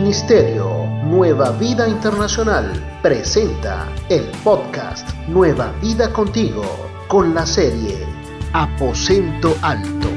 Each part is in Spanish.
Ministerio Nueva Vida Internacional presenta el podcast Nueva Vida Contigo con la serie Aposento Alto.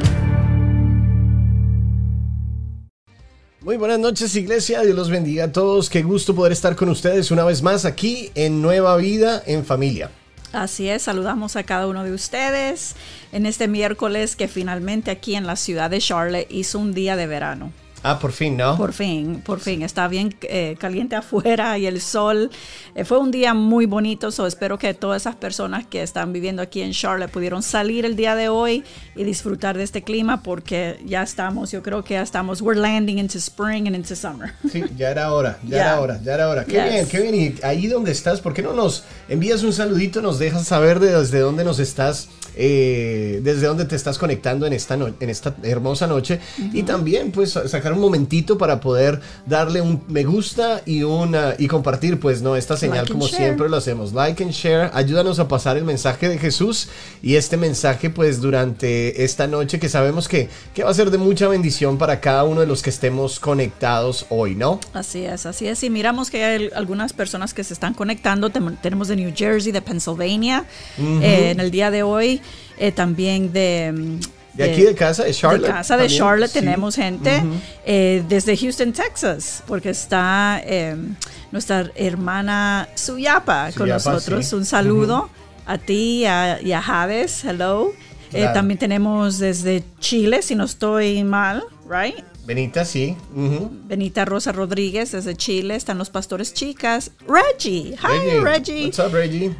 Muy buenas noches Iglesia, Dios los bendiga a todos, qué gusto poder estar con ustedes una vez más aquí en Nueva Vida en Familia. Así es, saludamos a cada uno de ustedes en este miércoles que finalmente aquí en la ciudad de Charlotte hizo un día de verano. Ah, por fin, ¿no? Por fin, por fin. Está bien eh, caliente afuera y el sol. Eh, fue un día muy bonito, so espero que todas esas personas que están viviendo aquí en Charlotte pudieron salir el día de hoy y disfrutar de este clima porque ya estamos, yo creo que ya estamos, we're landing into spring and into summer. Sí, ya era hora, ya era hora, ya era hora. Qué bien, qué bien. Y ahí donde estás, ¿por qué no nos envías un saludito, nos dejas saber desde dónde nos estás? Eh, desde dónde te estás conectando en esta, en esta hermosa noche. Y también pues sacar un momentito para poder darle un me gusta y una y compartir pues no esta señal como siempre lo hacemos. Like and share. Ayúdanos a pasar el mensaje de Jesús y este mensaje pues durante esta noche que sabemos que, que va a ser de mucha bendición para cada uno de los que estemos conectados hoy no así es así es. Y miramos que hay algunas personas que se están conectando. Tenemos de New Jersey de Pennsylvania eh, en el día de hoy eh, también de... Mm, de, aquí de casa de Charlotte. De casa de Charlotte tenemos gente eh, desde Houston, Texas, porque está em, nuestra hermana Suyapa, con nosotros. Un saludo a ti y a, Javes. Hello. Eh, también tenemos desde Chile, si no estoy mal, right? Benita, sí. Benita Rosa Rodríguez desde Chile. Están los pastores chicas. Reggie. Hi, Reggie. Reggie. What's up, Reggie?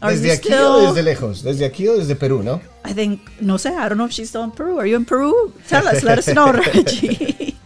¿Desde aquí o desde lejos? ¿Desde aquí o desde Perú, no? I think, no sé, I don't know if she's still in Peru. Are you in Peru? Tell us, let us know, Reggie.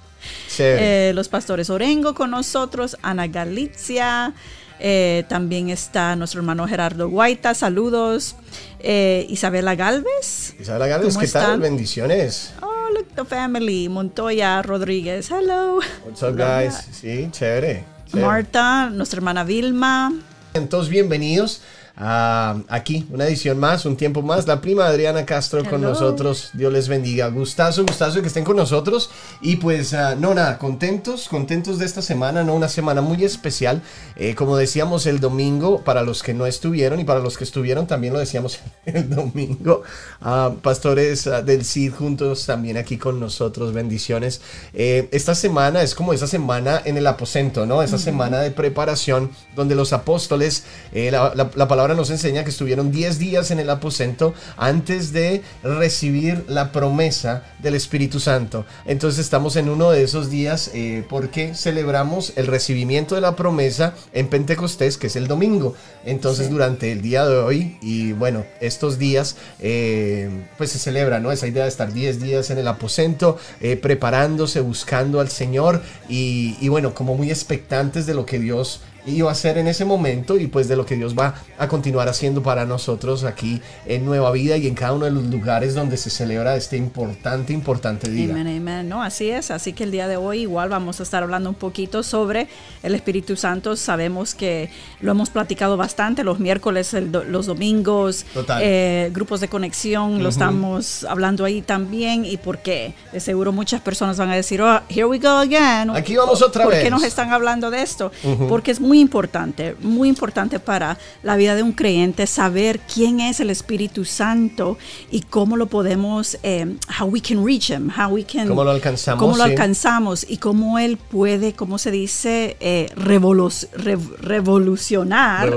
Eh, los pastores Orengo con nosotros, Ana Galicia, eh, también está nuestro hermano Gerardo Guaita, saludos. Eh, Isabela Galvez. Isabela Galvez, ¿qué tal? Bendiciones. Oh, look, the family. Montoya Rodríguez, hello. What's up, guys? Sí, chévere. Marta, nuestra hermana Vilma. Entonces, bienvenidos aquí, una edición más, un tiempo más. La prima Adriana Castro con nosotros. Dios les bendiga. Gustazo, gustazo que estén con nosotros. Y pues, ah, no, nada, contentos, contentos de esta semana, ¿no? Una semana muy especial. Eh, como decíamos el domingo, para los que no estuvieron y para los que estuvieron, también lo decíamos el domingo. Ah, pastores del CID juntos también aquí con nosotros. Bendiciones. Eh, esta semana es como esa semana en el aposento, ¿no? Esa semana de preparación donde los apóstoles, eh, la palabra nos enseña que estuvieron 10 días en el aposento antes de recibir la promesa del Espíritu Santo. Entonces estamos en uno de esos días eh, porque celebramos el recibimiento de la promesa en Pentecostés, que es el domingo. Entonces durante el día de hoy y bueno, estos días eh, pues se celebra, ¿no? Esa idea de estar 10 días en el aposento, eh, preparándose, buscando al Señor y, y bueno, como muy expectantes de lo que Dios iba a ser en ese momento y pues de lo que Dios va a continuar haciendo para nosotros aquí en Nueva Vida y en cada uno de los lugares donde se celebra este importante, importante día. Amén, amén. No, así es. Así que el día de hoy igual vamos a estar hablando un poquito sobre el Espíritu Santo. Sabemos que lo hemos platicado bastante los miércoles, los domingos, eh, grupos de conexión, lo estamos hablando ahí también y por qué. De seguro muchas personas van a decir, oh, here we go again. Aquí vamos otra vez. ¿Por qué nos están hablando de esto? Porque es muy muy importante, muy importante para la vida de un creyente saber quién es el Espíritu Santo y cómo lo podemos, eh, how we can reach him, how we can, cómo lo alcanzamos, cómo lo alcanzamos y cómo él puede, cómo se dice, eh, revolucionar,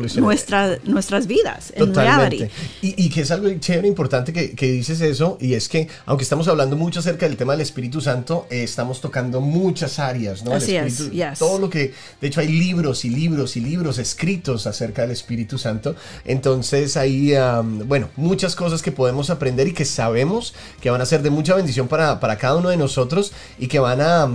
nuestras vidas en reality. Y, y, que es algo chévere, importante que, que, dices eso y es que aunque estamos hablando mucho acerca del tema del Espíritu Santo, eh, estamos tocando muchas áreas, ¿no? Así es, Todo lo que, de hecho hay libros y libros libros y libros escritos acerca del Espíritu Santo. Entonces ahí, bueno, muchas cosas que podemos aprender y que sabemos que van a ser de mucha bendición para, para cada uno de nosotros y que van a,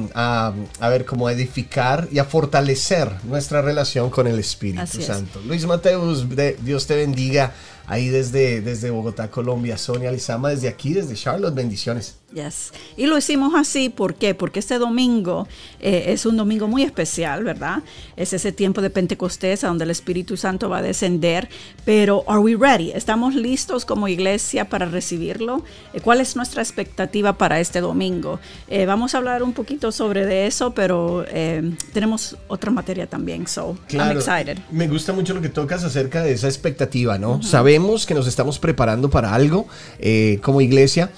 a, ver, cómo edificar y a fortalecer nuestra relación con el Espíritu Santo. Luis Mateus, Dios te bendiga. Ahí desde, desde Bogotá, Colombia. Sonia Lizama, desde aquí, desde Charlotte, bendiciones. Yes. Y lo hicimos así, ¿por qué? Porque este domingo eh, es un domingo muy especial, ¿verdad? Es ese tiempo de Pentecostés donde el Espíritu Santo va a descender. Pero, ¿are we ready? ¿Estamos listos como iglesia para recibirlo? Eh, ¿Cuál es nuestra expectativa para este domingo? Eh, vamos a hablar un poquito sobre de eso, pero tenemos otra materia también, so I'm excited. Me gusta mucho lo que tocas acerca de esa expectativa, ¿no? Sabemos que nos estamos preparando para algo como iglesia.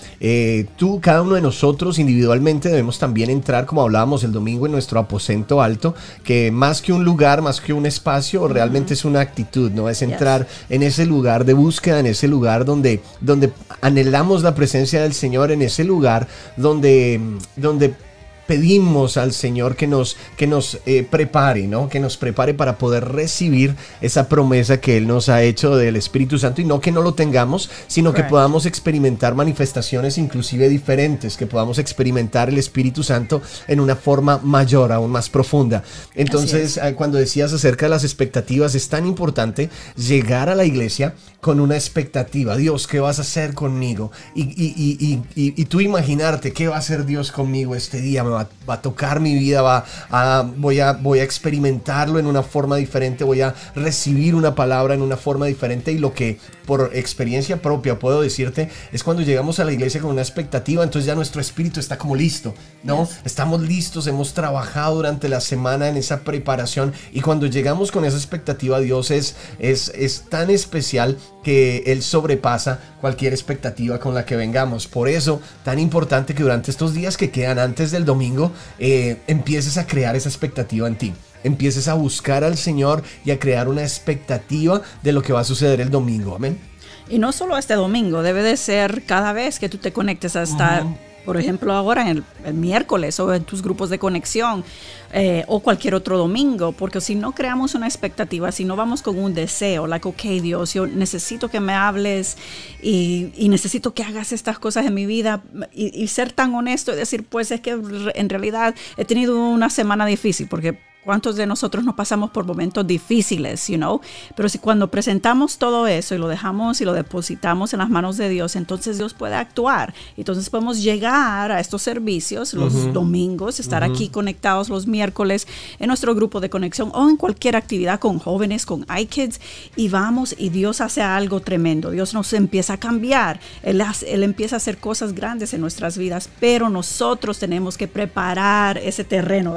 tú cada uno de nosotros individualmente debemos también entrar, como hablábamos el domingo, en nuestro aposento alto, que más que un lugar, más que un espacio, realmente es una actitud, ¿no? Es entrar en ese lugar de búsqueda, en ese lugar donde, donde anhelamos la presencia del Señor, en ese lugar donde, donde pedimos al Señor que nos, que nos eh, prepare, ¿no? Que nos prepare para poder recibir esa promesa que Él nos ha hecho del Espíritu Santo y no que no lo tengamos, sino que podamos experimentar manifestaciones inclusive diferentes, que podamos experimentar el Espíritu Santo en una forma mayor, aún más profunda. Entonces, eh, cuando decías acerca de las expectativas, es tan importante llegar a la iglesia con una expectativa. Dios, ¿qué vas a hacer conmigo? Y, y, y, y tú imaginarte qué va a hacer Dios conmigo este día. Me va, a tocar mi vida, va a, voy, a, voy a experimentarlo en una forma diferente, voy a recibir una palabra en una forma diferente. Y lo que por experiencia propia puedo decirte es cuando llegamos a la iglesia con una expectativa, entonces ya nuestro espíritu está como listo, ¿no? Estamos listos, hemos trabajado durante la semana en esa preparación y cuando llegamos con esa expectativa, Dios es, es, es tan especial que Él sobrepasa cualquier expectativa con la que vengamos. Por eso, tan importante que durante estos días que quedan antes del domingo, eh, empieces a crear esa expectativa en ti. Empieces a buscar al Señor y a crear una expectativa de lo que va a suceder el domingo. Amén. Y no solo este domingo, debe de ser cada vez que tú te conectes a estar por ejemplo, ahora en el, miércoles o en tus grupos de conexión eh, o cualquier otro domingo, porque si no creamos una expectativa, si no vamos con un deseo, like, ok, Dios, yo necesito que me hables y, necesito que hagas estas cosas en mi vida y, y ser tan honesto y decir, pues es que en realidad he tenido una semana difícil, porque ¿Cuántos de nosotros nos pasamos por momentos difíciles, you know? Pero si cuando presentamos todo eso y lo dejamos y lo depositamos en las manos de Dios, entonces Dios puede actuar. Entonces podemos llegar a estos servicios los domingos, estar aquí conectados los miércoles en nuestro grupo de conexión o en cualquier actividad con jóvenes, con iKids y vamos y Dios hace algo tremendo. Dios nos empieza a cambiar. Él, él empieza a hacer cosas grandes en nuestras vidas, pero nosotros tenemos que preparar ese terreno.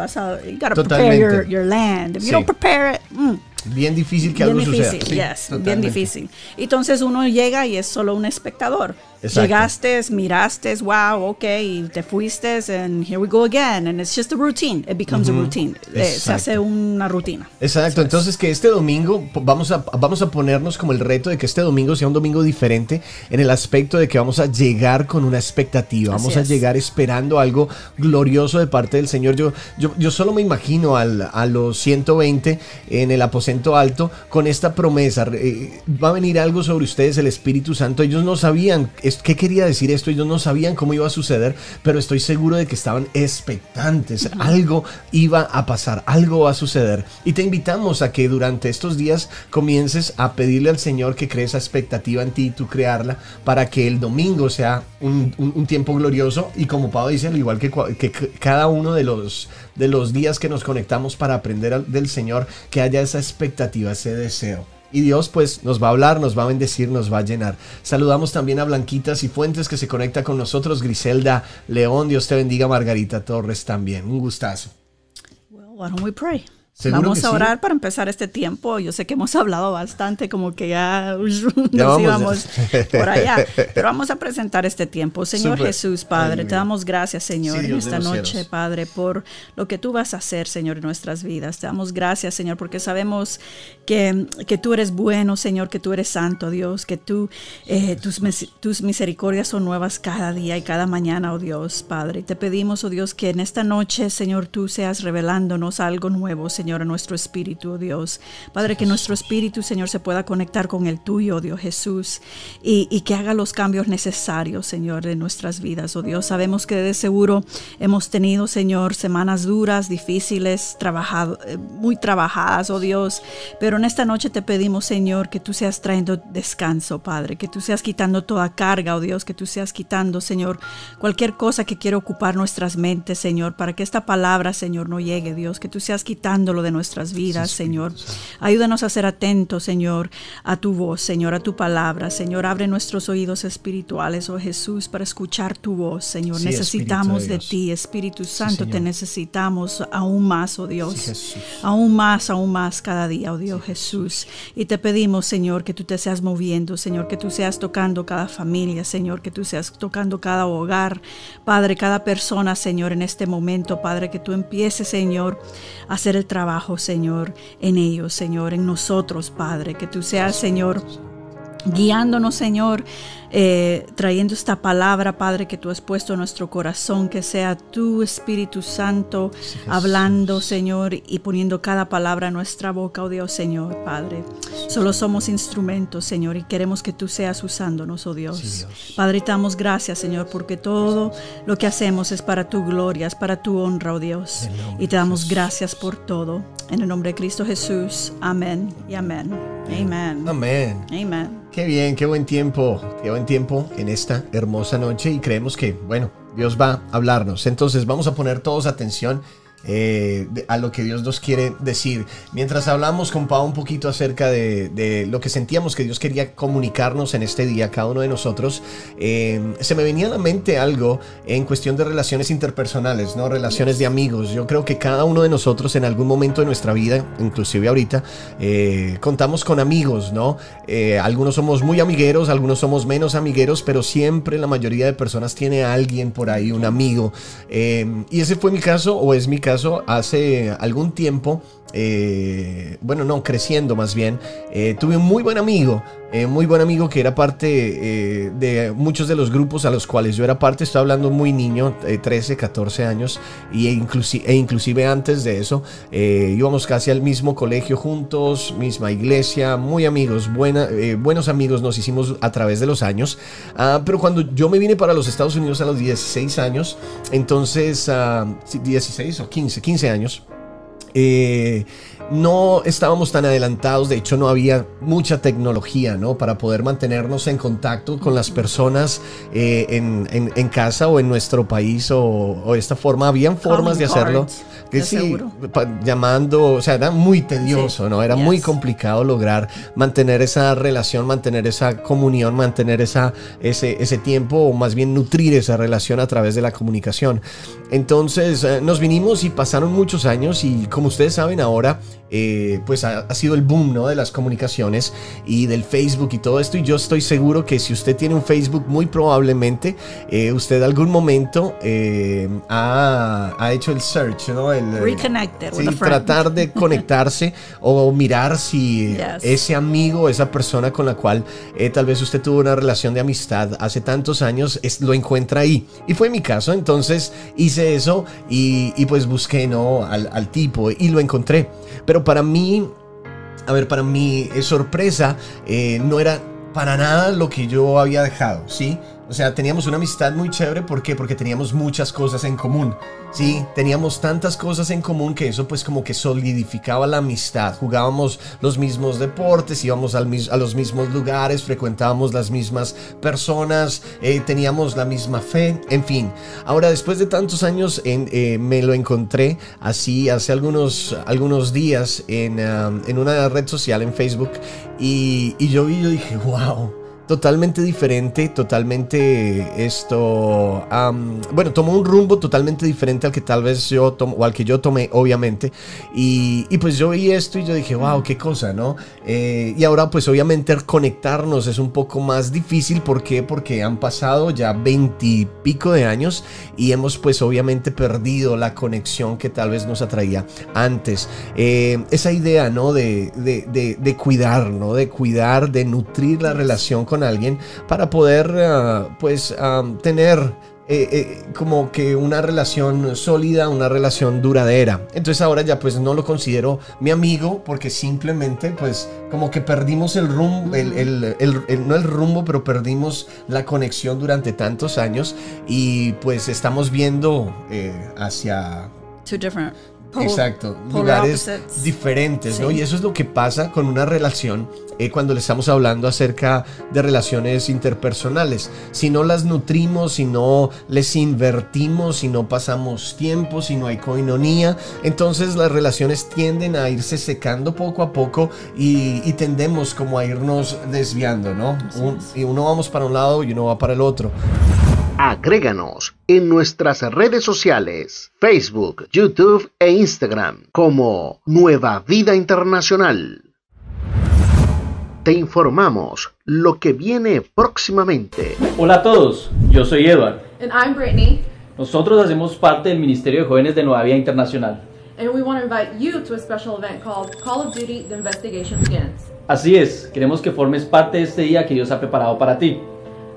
Totalmente your, land. If you don't prepare it, mm, Bien difícil que algo difícil, suceda. bien difícil. Entonces uno llega y es solo un espectador. Llegaste, miraste, wow, ok, y te fuiste, and here we go again, and it's just a routine. It becomes a routine. Eh, se hace una rutina. Exacto. Entonces que este domingo vamos a vamos a ponernos como el reto de que este domingo sea un domingo diferente en el aspecto de que vamos a llegar con una expectativa, vamos a llegar esperando algo glorioso de parte del Señor. Yo yo, yo solo me imagino al, a los 120 en el aposento alto con esta promesa. Eh, va a venir algo sobre ustedes, el Espíritu Santo. Ellos no sabían qué quería decir esto, ellos no sabían cómo iba a suceder, pero estoy seguro de que estaban expectantes. Algo iba a pasar, algo va a suceder. Y te invitamos a que durante estos días comiences a pedirle al Señor que cree esa expectativa en ti y tú crearla para que el domingo sea un, tiempo glorioso y como Pablo dice, al igual que, que cada uno de los, de los días que nos conectamos para aprender del Señor, que haya esa expectativa, ese deseo. Y Dios pues nos va a hablar, nos va a bendecir, nos va a llenar. Saludamos también a Blanquitas y Fuentes que se conecta con nosotros, Griselda León, Dios te bendiga, Margarita Torres también. Un gustazo. Vamos a orar para empezar este tiempo. Yo sé que hemos hablado bastante, como que ya, nos íbamos por allá. Pero vamos a presentar este tiempo. Señor Jesús, Padre, te damos gracias, Señor, en esta noche, Padre, por lo que tú vas a hacer, Señor, en nuestras vidas. Te damos gracias, Señor, porque sabemos que, que tú eres bueno, Señor, que tú eres santo, Dios, que tú, eh, tus, tus misericordias son nuevas cada día y cada mañana, oh Dios, Padre. Te pedimos, oh Dios, que en esta noche, Señor, tú seas revelándonos algo nuevo, Señor Señor, a nuestro espíritu, oh Dios. Padre, que nuestro espíritu, Señor, se pueda conectar con el tuyo, oh Dios Jesús, y, y que haga los cambios necesarios, Señor, en nuestras vidas, oh Dios. Sabemos que de seguro hemos tenido, Señor, semanas duras, difíciles, trabajado, eh, muy trabajadas, oh Dios, pero en esta noche te pedimos, Señor, que tú seas trayendo descanso, Padre, que tú seas quitando toda carga, oh Dios, que tú seas quitando, Señor, cualquier cosa que quiera ocupar nuestras mentes, Señor, para que esta palabra, Señor, no llegue, Dios, que tú seas de nuestras vidas, Señor. Ayúdanos a ser atentos, Señor, a tu voz, Señor, a tu palabra, Señor, abre nuestros oídos espirituales, oh Jesús, para escuchar tu voz, Señor. necesitamos de, ti, Espíritu Santo, te necesitamos aún más, oh Dios, aún más, aún más cada día, oh Dios Jesús. Y te pedimos, Señor, que tú te seas moviendo, Señor, que tú seas tocando cada familia, Señor, que tú seas tocando cada hogar, Padre, cada persona, Señor, en este momento, Padre, que tú empieces, Señor, a hacer el trabajo, Señor, en ellos, Señor, en nosotros, Padre, que tú seas, Señor, guiándonos, Señor, eh, trayendo esta palabra, Padre, que tú has puesto en nuestro corazón, que sea tu Espíritu Santo hablando, Señor, y poniendo cada palabra en nuestra boca, oh Dios, Señor, Padre. Solo somos instrumentos, Señor, y queremos que tú seas usándonos, oh Dios. Padre, te damos gracias, Señor, porque todo lo que hacemos es para tu gloria, es para tu honra, oh Dios. Y te damos gracias por todo. En el nombre de Cristo Jesús. Amén y amén. Amén. Amén. Amén. Qué bien, qué buen tiempo, qué buen tiempo en esta hermosa noche y creemos que, bueno, Dios va a hablarnos. Entonces vamos a poner todos atención eh, a lo que Dios nos quiere decir. Mientras hablamos con Pau un poquito acerca de, lo que sentíamos que Dios quería comunicarnos en este día, cada uno de nosotros, eh, se me venía a la mente algo en cuestión de relaciones interpersonales, ¿no? Relaciones de amigos. Yo creo que cada uno de nosotros en algún momento de nuestra vida, inclusive ahorita, eh, contamos con amigos, ¿no? algunos somos muy amigueros, algunos somos menos amigueros, pero siempre la mayoría de personas tiene a alguien por ahí, un amigo. y ese fue mi caso o es mi caso hace algún tiempo, eh, bueno, no, creciendo más bien, eh, tuve un muy buen amigo, eh, muy buen amigo que era parte de muchos de los grupos a los cuales yo era parte, estoy hablando muy niño, 13, 14 años, y e, inclusive, e inclusive antes de eso, íbamos casi al mismo colegio juntos, misma iglesia, muy amigos, buena, buenos amigos nos hicimos a través de los años, ah, pero cuando yo me vine para los Estados Unidos a los 16 años, entonces, 16 ah, o 15, 15, años, eh, no estábamos tan adelantados, de hecho no había mucha tecnología, ¿no? Para poder mantenernos en contacto con las personas eh, en, casa o en nuestro país o, esta forma. Habían formas de hacerlo. Que sí, llamando, o sea, era muy tedioso, ¿no? Era muy complicado lograr mantener esa relación, mantener esa comunión, mantener esa, ese, ese tiempo o más bien nutrir esa relación a través de la comunicación. Entonces eh, nos vinimos y pasaron muchos años y como ustedes saben ahora, eh, pues ha, sido el boom ¿no? de las comunicaciones y del Facebook y todo esto. Y yo estoy seguro que si usted tiene un Facebook, muy probablemente eh, usted algún momento eh, ha, hecho el search, ¿no? El, tratar de conectarse o mirar si ese amigo, esa persona con la cual tal vez usted tuvo una relación de amistad hace tantos años, es, lo encuentra ahí. Y fue mi caso, entonces hice eso y, pues busqué ¿no? al, al tipo y lo encontré. Pero para mí, a ver, para mi sorpresa, eh, no era para nada lo que yo había dejado, ¿sí? O sea, teníamos una amistad muy chévere, ¿por qué? Porque teníamos muchas cosas en común. Sí, teníamos tantas cosas en común que eso pues como que solidificaba la amistad. Jugábamos los mismos deportes, íbamos al, a los mismos lugares, frecuentábamos las mismas personas, eh, teníamos la misma fe, en fin. Ahora, después de tantos años, eh, me lo encontré así hace algunos, algunos días en, um, en una red social, en Facebook, y, y yo vi, yo dije, wow totalmente diferente, totalmente esto, bueno, tomó un rumbo totalmente diferente al que tal vez yo tomo, o al que yo tomé, obviamente, y, pues yo vi esto y yo dije, wow, qué cosa, ¿no? Eh, y ahora pues obviamente conectarnos es un poco más difícil, ¿por qué? Porque han pasado ya veintipico de años y hemos pues obviamente perdido la conexión que tal vez nos atraía antes. Eh, esa idea, ¿no? De, de, de, cuidar, ¿no? De cuidar, de nutrir la relación con alguien para poder, eh, pues, tener eh, eh, como que una relación sólida, una relación duradera. Entonces ahora ya pues no lo considero mi amigo porque simplemente pues como que perdimos el rumbo, el, no el rumbo, pero perdimos la conexión durante tantos años y pues estamos viendo eh, hacia... Two different Exacto, lugares diferentes, ¿no? Y eso es lo que pasa con una relación eh, cuando le estamos hablando acerca de relaciones interpersonales. Si no las nutrimos, si no les invertimos, si no pasamos tiempo, si no hay coinonía, entonces las relaciones tienden a irse secando poco a poco y, tendemos como a irnos desviando, ¿no? y uno vamos para un lado y uno va para el otro. Agréganos en nuestras redes sociales, Facebook, YouTube e Instagram como Nueva Vida Internacional. Te informamos lo que viene próximamente. Hola a todos, yo soy Edward. And I'm Brittany. Nosotros hacemos parte del Ministerio de Jóvenes de Nueva Vida Internacional. And we want to invite you to a special event called Call of Duty The Investigation Begins. Así es, queremos que formes parte de este día que Dios ha preparado para ti.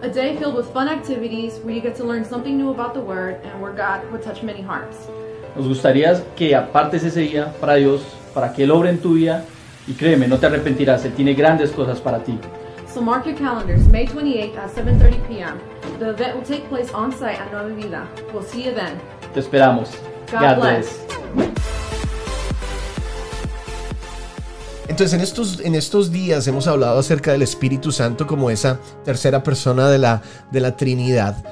A day filled with fun activities where you get to learn something new about the Word and where God would touch many hearts. Nos gustaría que apartes ese día para Dios, para que Él obre en tu vida y créeme, no te arrepentirás, Él tiene grandes cosas para ti. So mark your calendars, May 28th at 7.30 p.m. The event will take place on site at Nueva Vida. We'll see you then. Te esperamos. God, bless. Entonces en estos, en estos días hemos hablado acerca del Espíritu Santo como esa tercera persona de la, de la Trinidad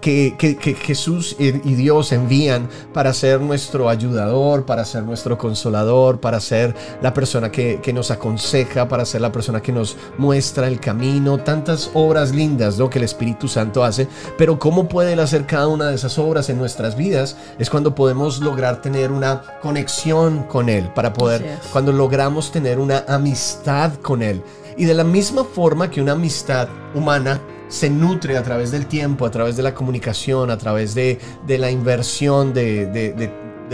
que, Jesús y, Dios envían para ser nuestro ayudador, para ser nuestro consolador, para ser la persona que, nos aconseja, para ser la persona que nos muestra el camino, tantas obras lindas ¿no? que el Espíritu Santo hace, pero cómo puede él hacer cada una de esas obras en nuestras vidas es cuando podemos lograr tener una conexión con Él, para poder, cuando logramos tener una amistad con Él. Y de la misma forma que una amistad humana se nutre a través del tiempo, a través de la comunicación, a través de, la inversión de,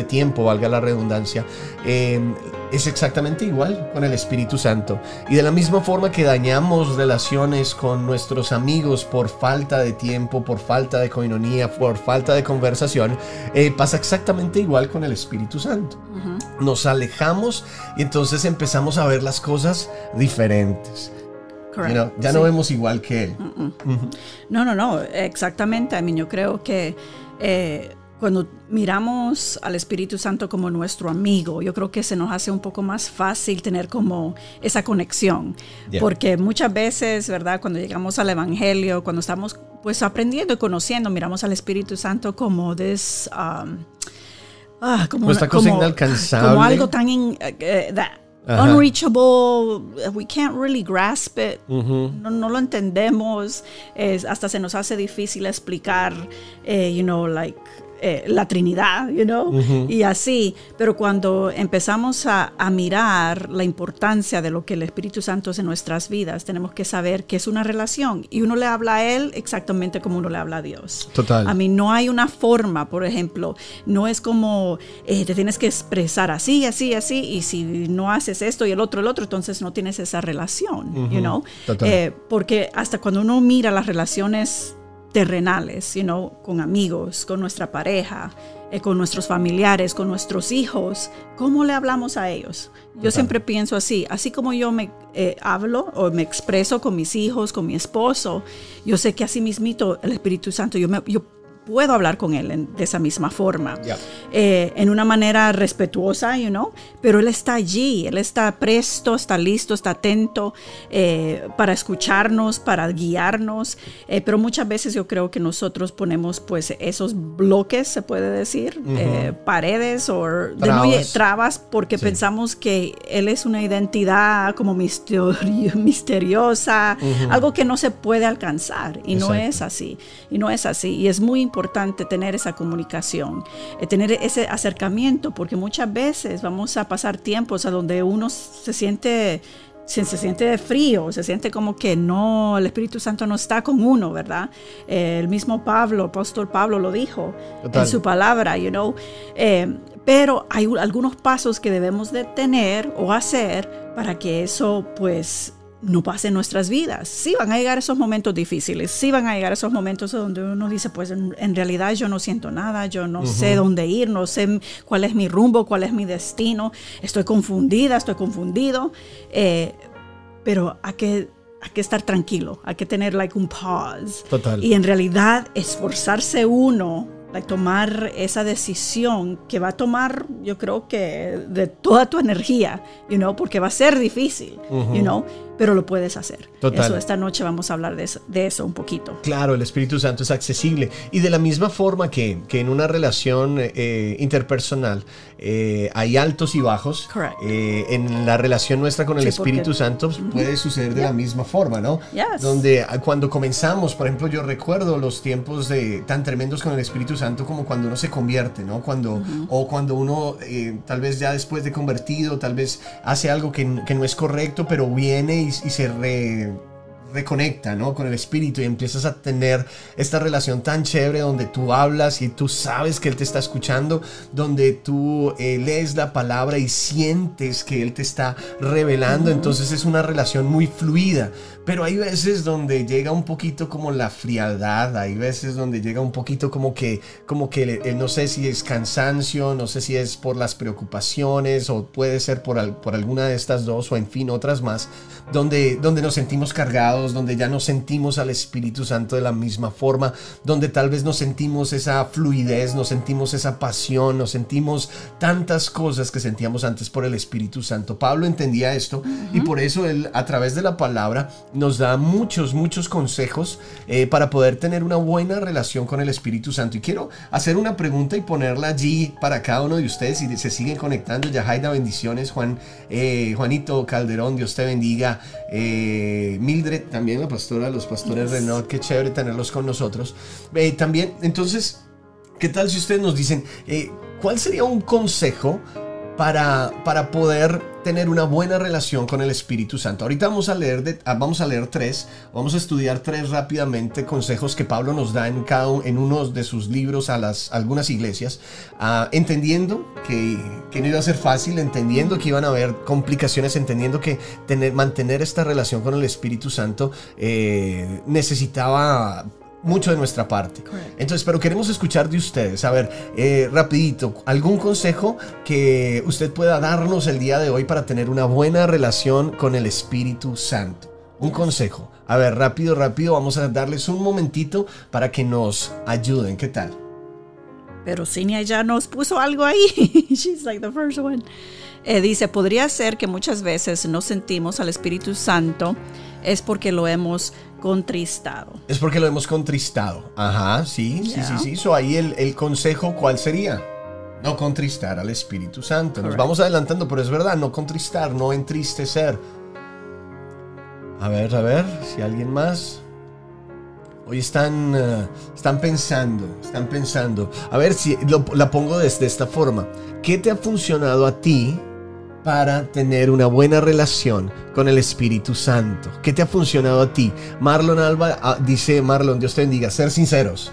tiempo, valga la redundancia, em, es exactamente igual con el Espíritu Santo. Y de la misma forma que dañamos relaciones con nuestros amigos por falta de tiempo, por falta de coinonía, por falta de conversación, eh, pasa exactamente igual con el Espíritu Santo. Nos alejamos y entonces empezamos a ver las cosas diferentes ya no vemos igual que él. No, no, no, exactamente. A mí yo creo que eh, cuando miramos al Espíritu Santo como nuestro amigo, yo creo que se nos hace un poco más fácil tener como esa conexión. Porque muchas veces, ¿verdad? Cuando llegamos al Evangelio, cuando estamos pues aprendiendo y conociendo, miramos al Espíritu Santo como des... Um, ah, como, cosa inalcanzable. Como algo tan... Eh, unreachable, we can't really grasp it, no, lo entendemos, es, hasta se nos hace difícil explicar, eh, you know, like eh, la Trinidad, you know, y así. Pero cuando empezamos a, mirar la importancia de lo que el Espíritu Santo es en nuestras vidas, tenemos que saber que es una relación y uno le habla a Él exactamente como uno le habla a Dios. Total. A mí no hay una forma, por ejemplo, no es como eh, te tienes que expresar así, así, así, y si no haces esto y el otro, el otro, entonces no tienes esa relación, you know. Eh, porque hasta cuando uno mira las relaciones terrenales, sino con amigos, con nuestra pareja, eh, con nuestros familiares, con nuestros hijos. ¿Cómo le hablamos a ellos? Yo siempre pienso así, así como yo me eh, hablo o me expreso con mis hijos, con mi esposo, yo sé que así mismito el Espíritu Santo, yo, me, yo puedo hablar con él de esa misma forma, eh, en una manera respetuosa, you know, pero él está allí, él está presto, está listo, está atento eh, para escucharnos, para guiarnos, eh, pero muchas veces yo creo que nosotros ponemos pues esos bloques, se puede decir, paredes o trabas. porque pensamos que él es una identidad como misteriosa, algo que no se puede alcanzar y no es así, y no es así, y es muy importante tener esa comunicación, eh, tener ese acercamiento, porque muchas veces vamos a pasar tiempos a donde uno se siente se, siente frío, se siente como que no, el Espíritu Santo no está con uno, ¿verdad? Eh, el mismo Pablo, apóstol Pablo lo dijo en su palabra, you know. Eh, pero hay algunos pasos que debemos de tener o hacer para que eso pues no pase en nuestras vidas. Sí van a llegar esos momentos difíciles, sí van a llegar esos momentos donde uno dice, pues en, realidad yo no siento nada, yo no sé dónde ir, no sé cuál es mi rumbo, cuál es mi destino, estoy confundida, estoy confundido, eh, pero hay que, hay que estar tranquilo, hay que tener like un pause. Total. Y en realidad esforzarse uno tomar esa decisión que va a tomar, yo creo que de toda tu energía, you know, porque va a ser difícil, you know, pero lo puedes hacer. Total. Eso, esta noche vamos a hablar de eso, de eso, un poquito. Claro, el Espíritu Santo es accesible. Y de la misma forma que, que en una relación eh, interpersonal eh, hay altos y bajos, eh, en la relación nuestra con el Espíritu Santo puede suceder de la misma forma, ¿no? Donde ah, cuando comenzamos, por ejemplo, yo recuerdo los tiempos de, tan tremendos con el Espíritu Santo como cuando uno se convierte, ¿no? Cuando, O cuando uno tal vez ya después de convertido, tal vez hace algo que, que no es correcto, pero viene y, se reconecta ¿no? con el espíritu y empiezas a tener esta relación tan chévere donde tú hablas y tú sabes que Él te está escuchando, donde tú eh, lees la palabra y sientes que Él te está revelando, entonces es una relación muy fluida. Pero hay veces donde llega un poquito como la frialdad, hay veces donde llega un poquito como que, como que eh, no sé si es cansancio, no sé si es por las preocupaciones o puede ser por, por alguna de estas dos o en fin otras más, donde, donde nos sentimos cargados, donde ya no sentimos al Espíritu Santo de la misma forma, donde tal vez nos sentimos esa fluidez, nos sentimos esa pasión, nos sentimos tantas cosas que sentíamos antes por el Espíritu Santo. Pablo entendía esto y por eso él a través de la palabra nos da muchos, muchos consejos eh, para poder tener una buena relación con el Espíritu Santo. Y quiero hacer una pregunta y ponerla allí para cada uno de ustedes y se siguen conectando. Yahaida, bendiciones. Juan, eh, Juanito Calderón, Dios te bendiga. Eh, Mildred, también la pastora, los pastores de Renault, qué chévere tenerlos con nosotros. también, entonces, ¿qué tal si ustedes nos dicen, cuál sería un consejo para, para poder tener una buena relación con el Espíritu Santo. Ahorita vamos a leer, ah, vamos a leer tres, vamos a estudiar tres rápidamente consejos que Pablo nos da en, cada, en uno de sus libros a las, algunas iglesias, ah, entendiendo que, que, no iba a ser fácil, entendiendo que iban a haber complicaciones, entendiendo que tener, mantener esta relación con el Espíritu Santo eh, necesitaba mucho de nuestra parte. Entonces, pero queremos escuchar de ustedes. A ver, eh, rapidito, algún consejo que usted pueda darnos el día de hoy para tener una buena relación con el Espíritu Santo. Un consejo. A ver, rápido, rápido, vamos a darles un momentito para que nos ayuden. ¿Qué tal? Pero Cinia ya nos puso algo ahí. She's like the first one. Eh, dice, podría ser que muchas veces no sentimos al Espíritu Santo es porque lo hemos contristado. Es porque lo hemos contristado. Ajá, sí, sí, sí, sí. So ahí el, consejo, ¿cuál sería? No contristar al Espíritu Santo. Nos vamos adelantando, pero es verdad, no contristar, no entristecer. A ver, a ver, si alguien más. Hoy están, eh, están pensando, están pensando. A ver si la pongo desde esta forma. ¿Qué te ha funcionado a ti para tener una buena relación con el Espíritu Santo. ¿Qué te ha funcionado a ti? Marlon Alba ah, dice, Marlon, Dios te bendiga, ser sinceros.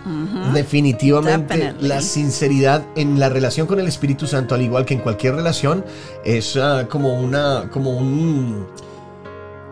Definitivamente la sinceridad en la relación con el Espíritu Santo, al igual que en cualquier relación, es ah, como una, como un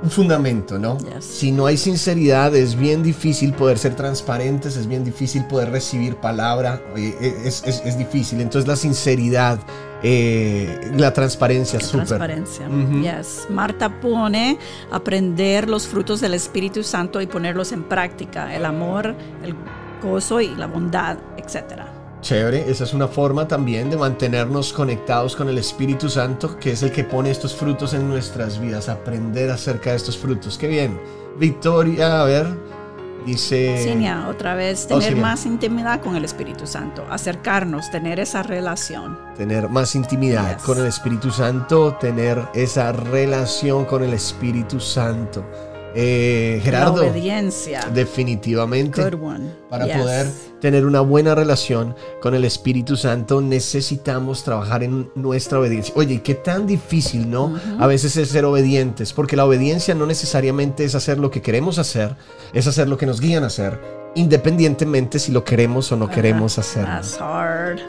un fundamento, ¿no? Si no hay sinceridad, es bien difícil poder ser transparentes, es bien difícil poder recibir palabra, es, es, es difícil. Entonces la sinceridad eh, la transparencia, súper. Transparencia, yes. Marta pone aprender los frutos del Espíritu Santo y ponerlos en práctica, el amor, el gozo y la bondad, etcétera. Chévere, esa es una forma también de mantenernos conectados con el Espíritu Santo, que es el que pone estos frutos en nuestras vidas, aprender acerca de estos frutos. Qué bien. Victoria, a ver, Dice... otra vez, oh, tener más intimidad con el Espíritu Santo, acercarnos, tener esa relación. Tener más intimidad con el Espíritu Santo, tener esa relación con el Espíritu Santo. Eh, Gerardo. La obediencia. Definitivamente. Para poder tener una buena relación con el Espíritu Santo necesitamos trabajar en nuestra obediencia. Oye, qué tan difícil, ¿no? A veces es ser obedientes, porque la obediencia no necesariamente es hacer lo que queremos hacer, es hacer lo que nos guían a hacer independientemente si lo queremos o no queremos hacer.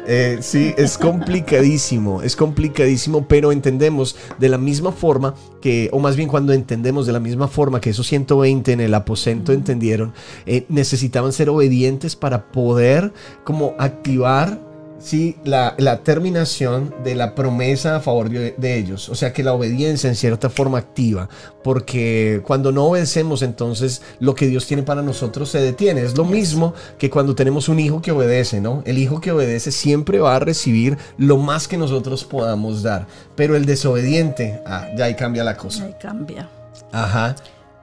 Eh, sí, es complicadísimo, es complicadísimo, pero entendemos de la misma forma que, o más bien cuando entendemos de la misma forma que esos 120 en el aposento entendieron, eh, necesitaban ser obedientes para poder como activar sí, la, terminación de la promesa a favor de, ellos. O sea que la obediencia en cierta forma activa, porque cuando no obedecemos entonces lo que Dios tiene para nosotros se detiene. Es lo mismo que cuando tenemos un hijo que obedece, ¿no? El hijo que obedece siempre va a recibir lo más que nosotros podamos dar, pero el desobediente, ah, ya ahí cambia la cosa. Ahí cambia. Ajá.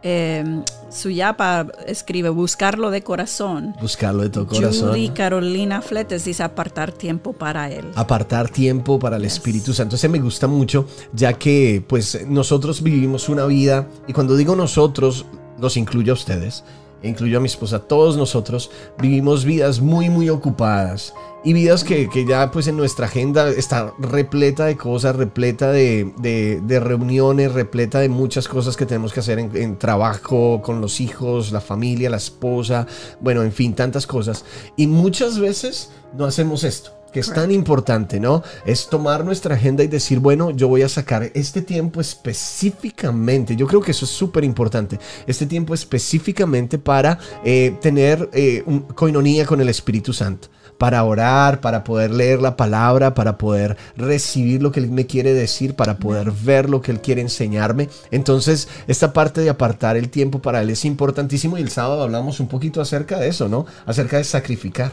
Eh, Suyapa escribe buscarlo de corazón. Buscarlo de tu corazón. Judy Carolina Fletes dice apartar tiempo para él. Apartar tiempo para el Espíritu Santo. Ese me gusta mucho, ya que pues nosotros vivimos una vida, y cuando digo nosotros, los incluyo a ustedes, incluyo a mi esposa, todos nosotros vivimos vidas muy, muy ocupadas y vidas que, ya pues en nuestra agenda está repleta de cosas, repleta de, reuniones, repleta de muchas cosas que tenemos que hacer en, trabajo, con los hijos, la familia, la esposa, bueno, en fin, tantas cosas. Y muchas veces no hacemos esto que es tan importante, ¿no? Es tomar nuestra agenda y decir, bueno, yo voy a sacar este tiempo específicamente, yo creo que eso es súper importante, este tiempo específicamente para eh, tener eh, un, coinonía con el Espíritu Santo para orar, para poder leer la palabra, para poder recibir lo que Él me quiere decir, para poder ver lo que Él quiere enseñarme. Entonces, esta parte de apartar el tiempo para Él es importantísimo y el sábado hablamos un poquito acerca de eso, ¿no? Acerca de sacrificar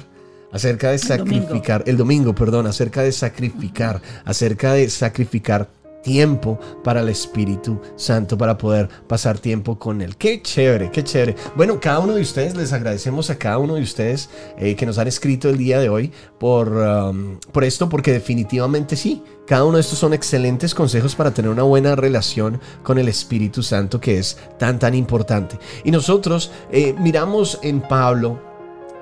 acerca de sacrificar, el domingo, perdón, acerca de sacrificar, acerca de sacrificar tiempo para el Espíritu Santo, para poder pasar tiempo con Él. Qué chévere, qué chévere. Bueno, cada uno de ustedes, les agradecemos a cada uno de ustedes eh, que nos han escrito el día de hoy por, um, por esto, porque definitivamente sí, cada uno de estos son excelentes consejos para tener una buena relación con el Espíritu Santo, que es tan, tan importante. Y nosotros eh, miramos en Pablo,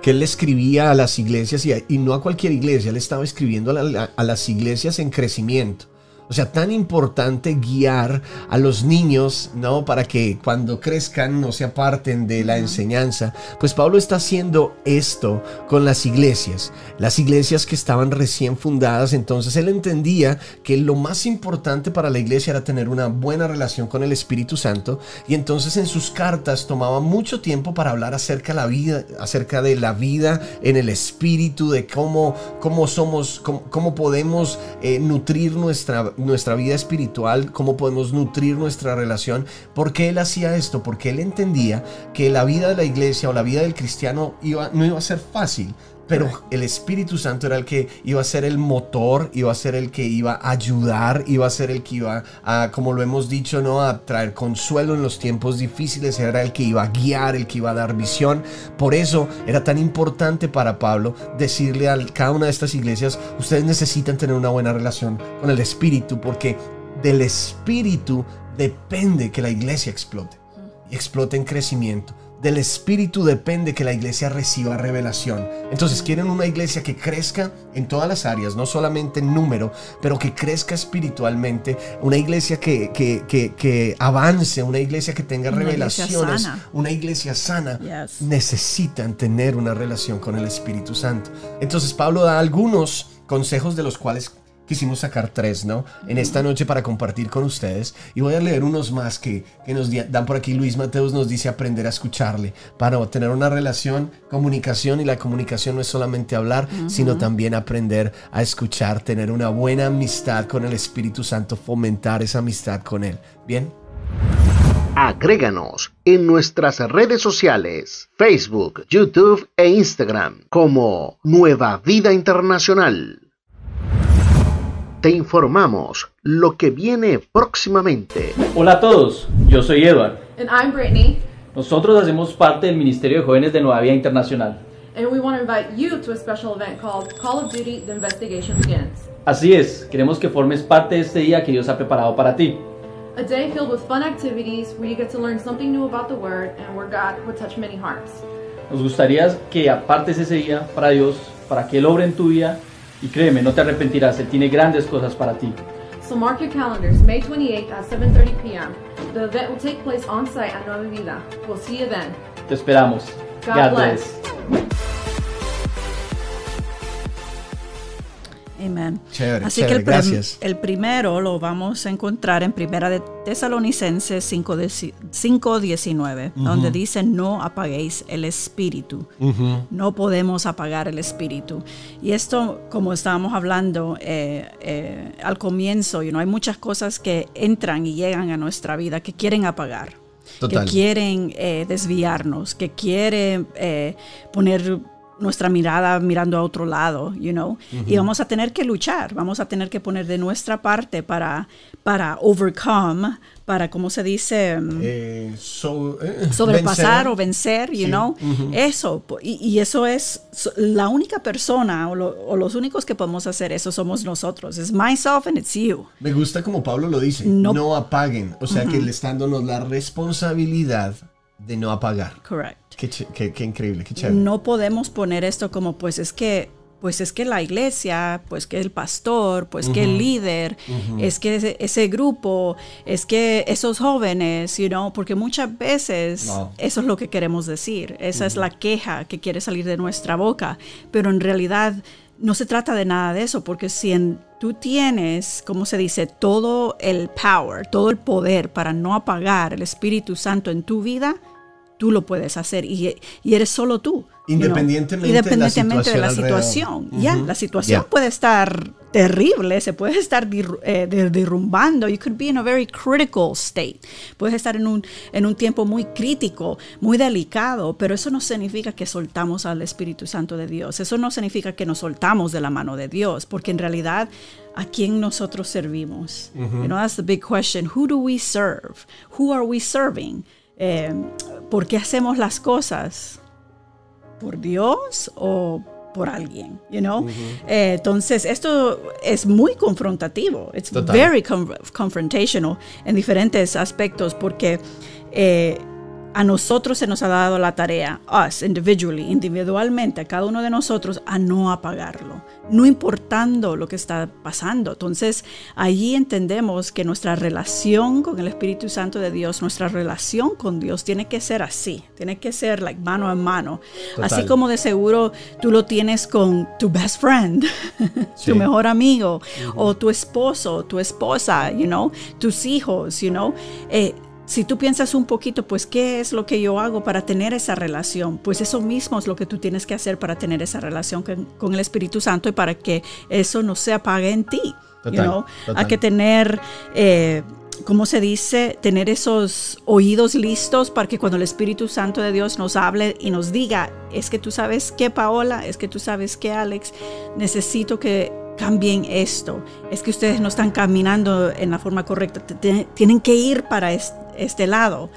que él escribía a las iglesias y, no a cualquier iglesia, él estaba escribiendo a las iglesias en crecimiento. O sea, tan importante guiar a los niños, ¿no? Para que cuando crezcan no se aparten de la enseñanza. Pues Pablo está haciendo esto con las iglesias. Las iglesias que estaban recién fundadas. Entonces él entendía que lo más importante para la iglesia era tener una buena relación con el Espíritu Santo. Y entonces en sus cartas tomaba mucho tiempo para hablar acerca de la vida, acerca de la vida en el Espíritu, de cómo, cómo somos, cómo, podemos eh, nutrir nuestra nuestra vida espiritual, cómo podemos nutrir nuestra relación. ¿Por qué él hacía esto? Porque él entendía que la vida de la iglesia o la vida del cristiano iba, no iba a ser fácil, pero el Espíritu Santo era el que iba a ser el motor, iba a ser el que iba a ayudar, iba a ser el que iba a, como lo hemos dicho, ¿no? a traer consuelo en los tiempos difíciles, era el que iba a guiar, el que iba a dar visión. Por eso era tan importante para Pablo decirle a cada una de estas iglesias, ustedes necesitan tener una buena relación con el Espíritu, porque del Espíritu depende que la iglesia explote y explote en crecimiento del Espíritu depende que la iglesia reciba revelación. Entonces quieren una iglesia que crezca en todas las áreas, no solamente en número, pero que crezca espiritualmente, una iglesia que, que, avance, una iglesia que tenga revelaciones, una iglesia sana. Necesitan tener una relación con el Espíritu Santo. Entonces Pablo da algunos consejos de los cuales quisimos sacar tres, ¿no? En esta noche para compartir con ustedes. Y voy a leer unos más que, que nos dan por aquí. Luis Mateus nos dice aprender a escucharle para tener una relación, comunicación. Y la comunicación no es solamente hablar, sino también aprender a escuchar, tener una buena amistad con el Espíritu Santo, fomentar esa amistad con Él. ¿Bien? Agréganos en nuestras redes sociales, Facebook, YouTube e Instagram como Nueva Vida Internacional te informamos lo que viene próximamente. Hola a todos, yo soy Edward. And I'm Brittany. Nosotros hacemos parte del Ministerio de Jóvenes de Nueva Vida Internacional. And we want to invite you to a special event called Call of Duty The Investigation Begins. Así es, queremos que formes parte de este día que Dios ha preparado para ti. A day filled with fun activities where you get to learn something new about the Word and where God would touch many hearts. Nos gustaría que apartes ese día para Dios, para que Él obre en tu vida y créeme, no te arrepentirás, Él tiene grandes cosas para ti. So mark your calendars, May 28th at 7.30 p.m. The event will take place on site at Nueva Vida. We'll see you then. Te esperamos. God, bless. Amén. Chévere, Así chévere, que el, gracias. el primero lo vamos a encontrar en Primera de Tesalonicenses 5, deci- 5:19, donde dice no apaguéis el espíritu. No podemos apagar el espíritu. Y esto, como estábamos hablando eh, eh, al comienzo, you know, hay muchas cosas que entran y llegan a nuestra vida que quieren apagar. Total. que quieren eh, desviarnos, que quieren eh, poner nuestra mirada mirando a otro lado, you know, y vamos a tener que luchar, vamos a tener que poner de nuestra parte para, para overcome, para, ¿cómo se dice? Mm, Eh, so- eh, sobrepasar vencer. o vencer, you Sí, know, eso, y, y eso es la única persona o, lo- o los únicos que podemos hacer eso somos nosotros, es myself and it's you. Me gusta como Pablo lo dice, no, No- apaguen. O sea, que le están dándonos la responsabilidad de no apagar. Correct. Qué, qué- qué increíble, qué chévere. no podemos poner esto como pues es que pues es que la iglesia, pues que el pastor, pues que el líder, es que ese, ese grupo, es que esos jóvenes, you know, porque muchas veces Wow. eso es lo que queremos decir, esa es la queja que quiere salir de nuestra boca, pero en realidad no se trata de nada de eso, porque si en- tú tienes, como se dice, todo el power, todo el poder para no apagar el Espíritu Santo en tu vida, tú lo puedes hacer y, y eres solo tú. You know. Independientemente de la Independientemente de la situación situación. alrededor. Ya, la situación Ya. puede estar terrible, se puede estar eh, de- derrumbando. You could be in a very critical state. Puedes estar en un, en un tiempo muy crítico, muy delicado, pero eso no significa que soltamos al Espíritu Santo de Dios. Eso no significa que nos soltamos de la mano de Dios, porque en realidad, ¿a quién nosotros servimos? You know, that's the big question. Who do we serve? Who are we serving? Eh, ¿Por qué hacemos las cosas? Por Dios o por alguien, you know? Eh, entonces, esto es muy confrontativo. It's Total. very con- confrontational en diferentes aspectos porque eh, a nosotros se nos ha dado la tarea, us individually, individualmente, a cada uno de nosotros, a no apagarlo, no importando lo que está pasando. Entonces, allí entendemos que nuestra relación con el Espíritu Santo de Dios, nuestra relación con Dios tiene que ser así, tiene que ser like mano a mano. Total. Así como de seguro tú lo tienes con tu best friend, Sí. tu mejor amigo, o tu esposo, tu esposa, you know, tus hijos, you know. Eh, si tú piensas un poquito, pues, ¿qué es lo que yo hago para tener esa relación? Pues eso mismo es lo que tú tienes que hacer para tener esa relación con, con el Espíritu Santo y para que eso no se apague en ti. you Total, know. Hay que tener, eh, ¿cómo se dice? Tener esos oídos listos para que cuando el Espíritu Santo de Dios nos hable y nos diga, es que tú sabes que Paola, es que tú sabes que Alex, necesito que cambien esto, es que ustedes no están caminando en la forma correcta, tienen que ir para es- este lado.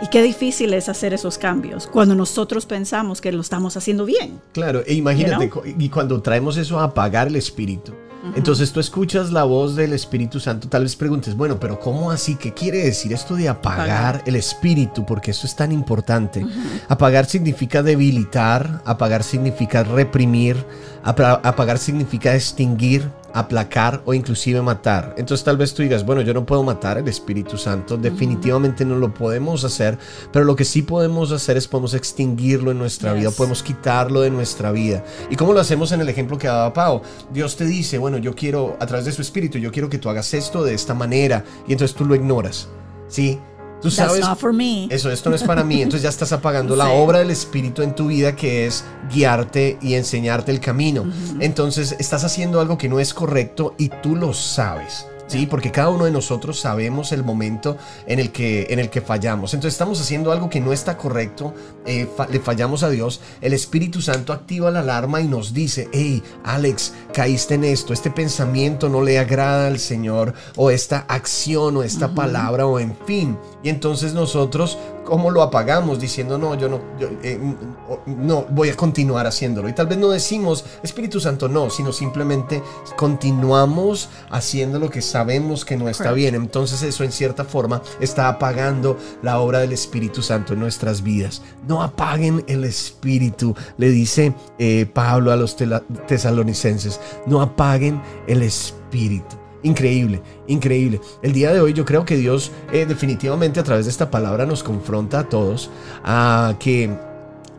Y qué difícil es hacer esos cambios cuando nosotros pensamos que lo estamos haciendo bien. Claro, e imagínate, cu- y cuando traemos eso a apagar el espíritu, entonces tú escuchas la voz del Espíritu Santo, tal vez preguntes, bueno, pero ¿cómo así? ¿Qué quiere decir esto de apagar Apagar. el espíritu? Porque eso es tan importante. Apagar significa debilitar, apagar significa reprimir, apa- apagar significa extinguir, aplacar o inclusive matar. Entonces tal vez tú digas, bueno, yo no puedo matar el Espíritu Santo, definitivamente no lo podemos hacer, pero lo que sí podemos hacer es podemos extinguirlo en nuestra vida, podemos quitarlo de nuestra vida. ¿Y cómo lo hacemos en el ejemplo que daba Pau? Dios te dice, bueno, yo quiero, a través de su Espíritu, yo quiero que tú hagas esto de esta manera, y entonces tú lo ignoras. ¿Sí? Tú That's sabes... not for me. Eso, esto no es para mí. Entonces ya estás apagando la obra del Espíritu en tu vida que es guiarte y enseñarte el camino. Entonces estás haciendo algo que no es correcto y tú lo sabes. Sí, porque cada uno de nosotros sabemos el momento en el que, en el que fallamos. Entonces estamos haciendo algo que no está correcto, eh, fa- le fallamos a Dios. El Espíritu Santo activa la alarma y nos dice, hey, Alex, caíste en esto, este pensamiento no le agrada al Señor, o esta acción, o esta palabra, o en fin. Y entonces nosotros, ¿cómo lo apagamos? Diciendo, no, yo no, yo, eh, no, voy a continuar haciéndolo. Y tal vez no decimos, Espíritu Santo, no, sino simplemente continuamos haciendo lo que sabemos que no está bien. Entonces eso en cierta forma está apagando la obra del Espíritu Santo en nuestras vidas. No apaguen el Espíritu, le dice eh, Pablo a los tesalonicenses. No apaguen el Espíritu. Increíble, increíble. El día de hoy yo creo que Dios eh, definitivamente a través de esta palabra nos confronta a todos a que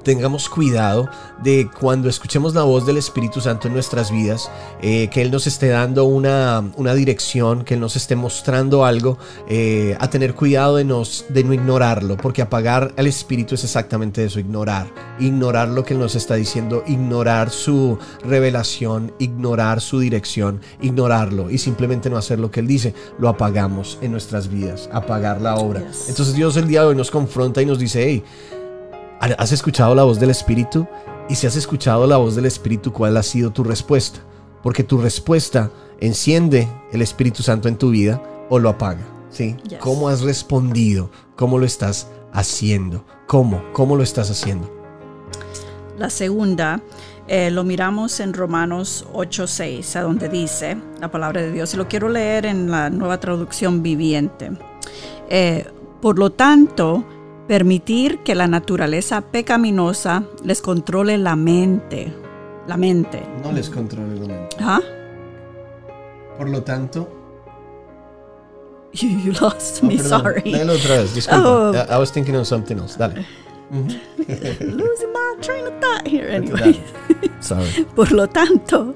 tengamos cuidado de cuando escuchemos la voz del Espíritu Santo en nuestras vidas, eh, que Él nos esté dando una, dirección, que Él nos esté mostrando algo, eh, a tener cuidado de, nos, de no ignorarlo, porque apagar al Espíritu es exactamente eso, ignorar, ignorar lo que Él nos está diciendo, ignorar su revelación, ignorar su dirección, ignorarlo y simplemente no hacer lo que Él dice, lo apagamos en nuestras vidas, apagar la obra. Entonces Dios el día de hoy nos confronta y nos dice, hey, ¿Has escuchado la voz del Espíritu? Y si has escuchado la voz del Espíritu, ¿cuál ha sido tu respuesta? Porque tu respuesta enciende el Espíritu Santo en tu vida o lo apaga. ¿sí? ¿Cómo has respondido? ¿Cómo lo estás haciendo? ¿Cómo? ¿Cómo lo estás haciendo? La segunda eh, lo miramos en Romanos 8:6, a donde dice la palabra de Dios. Y lo quiero leer en la nueva traducción viviente. Eh, por lo tanto, permitir que la naturaleza pecaminosa les controle la mente. La mente. No les controle la mente. ¿Ah? Por lo tanto. You, lost me, sorry. Dale otra vez, disculpa. Oh. I, was thinking of something else. Dale. Losing my train of thought here anyway. Sorry. Por lo tanto,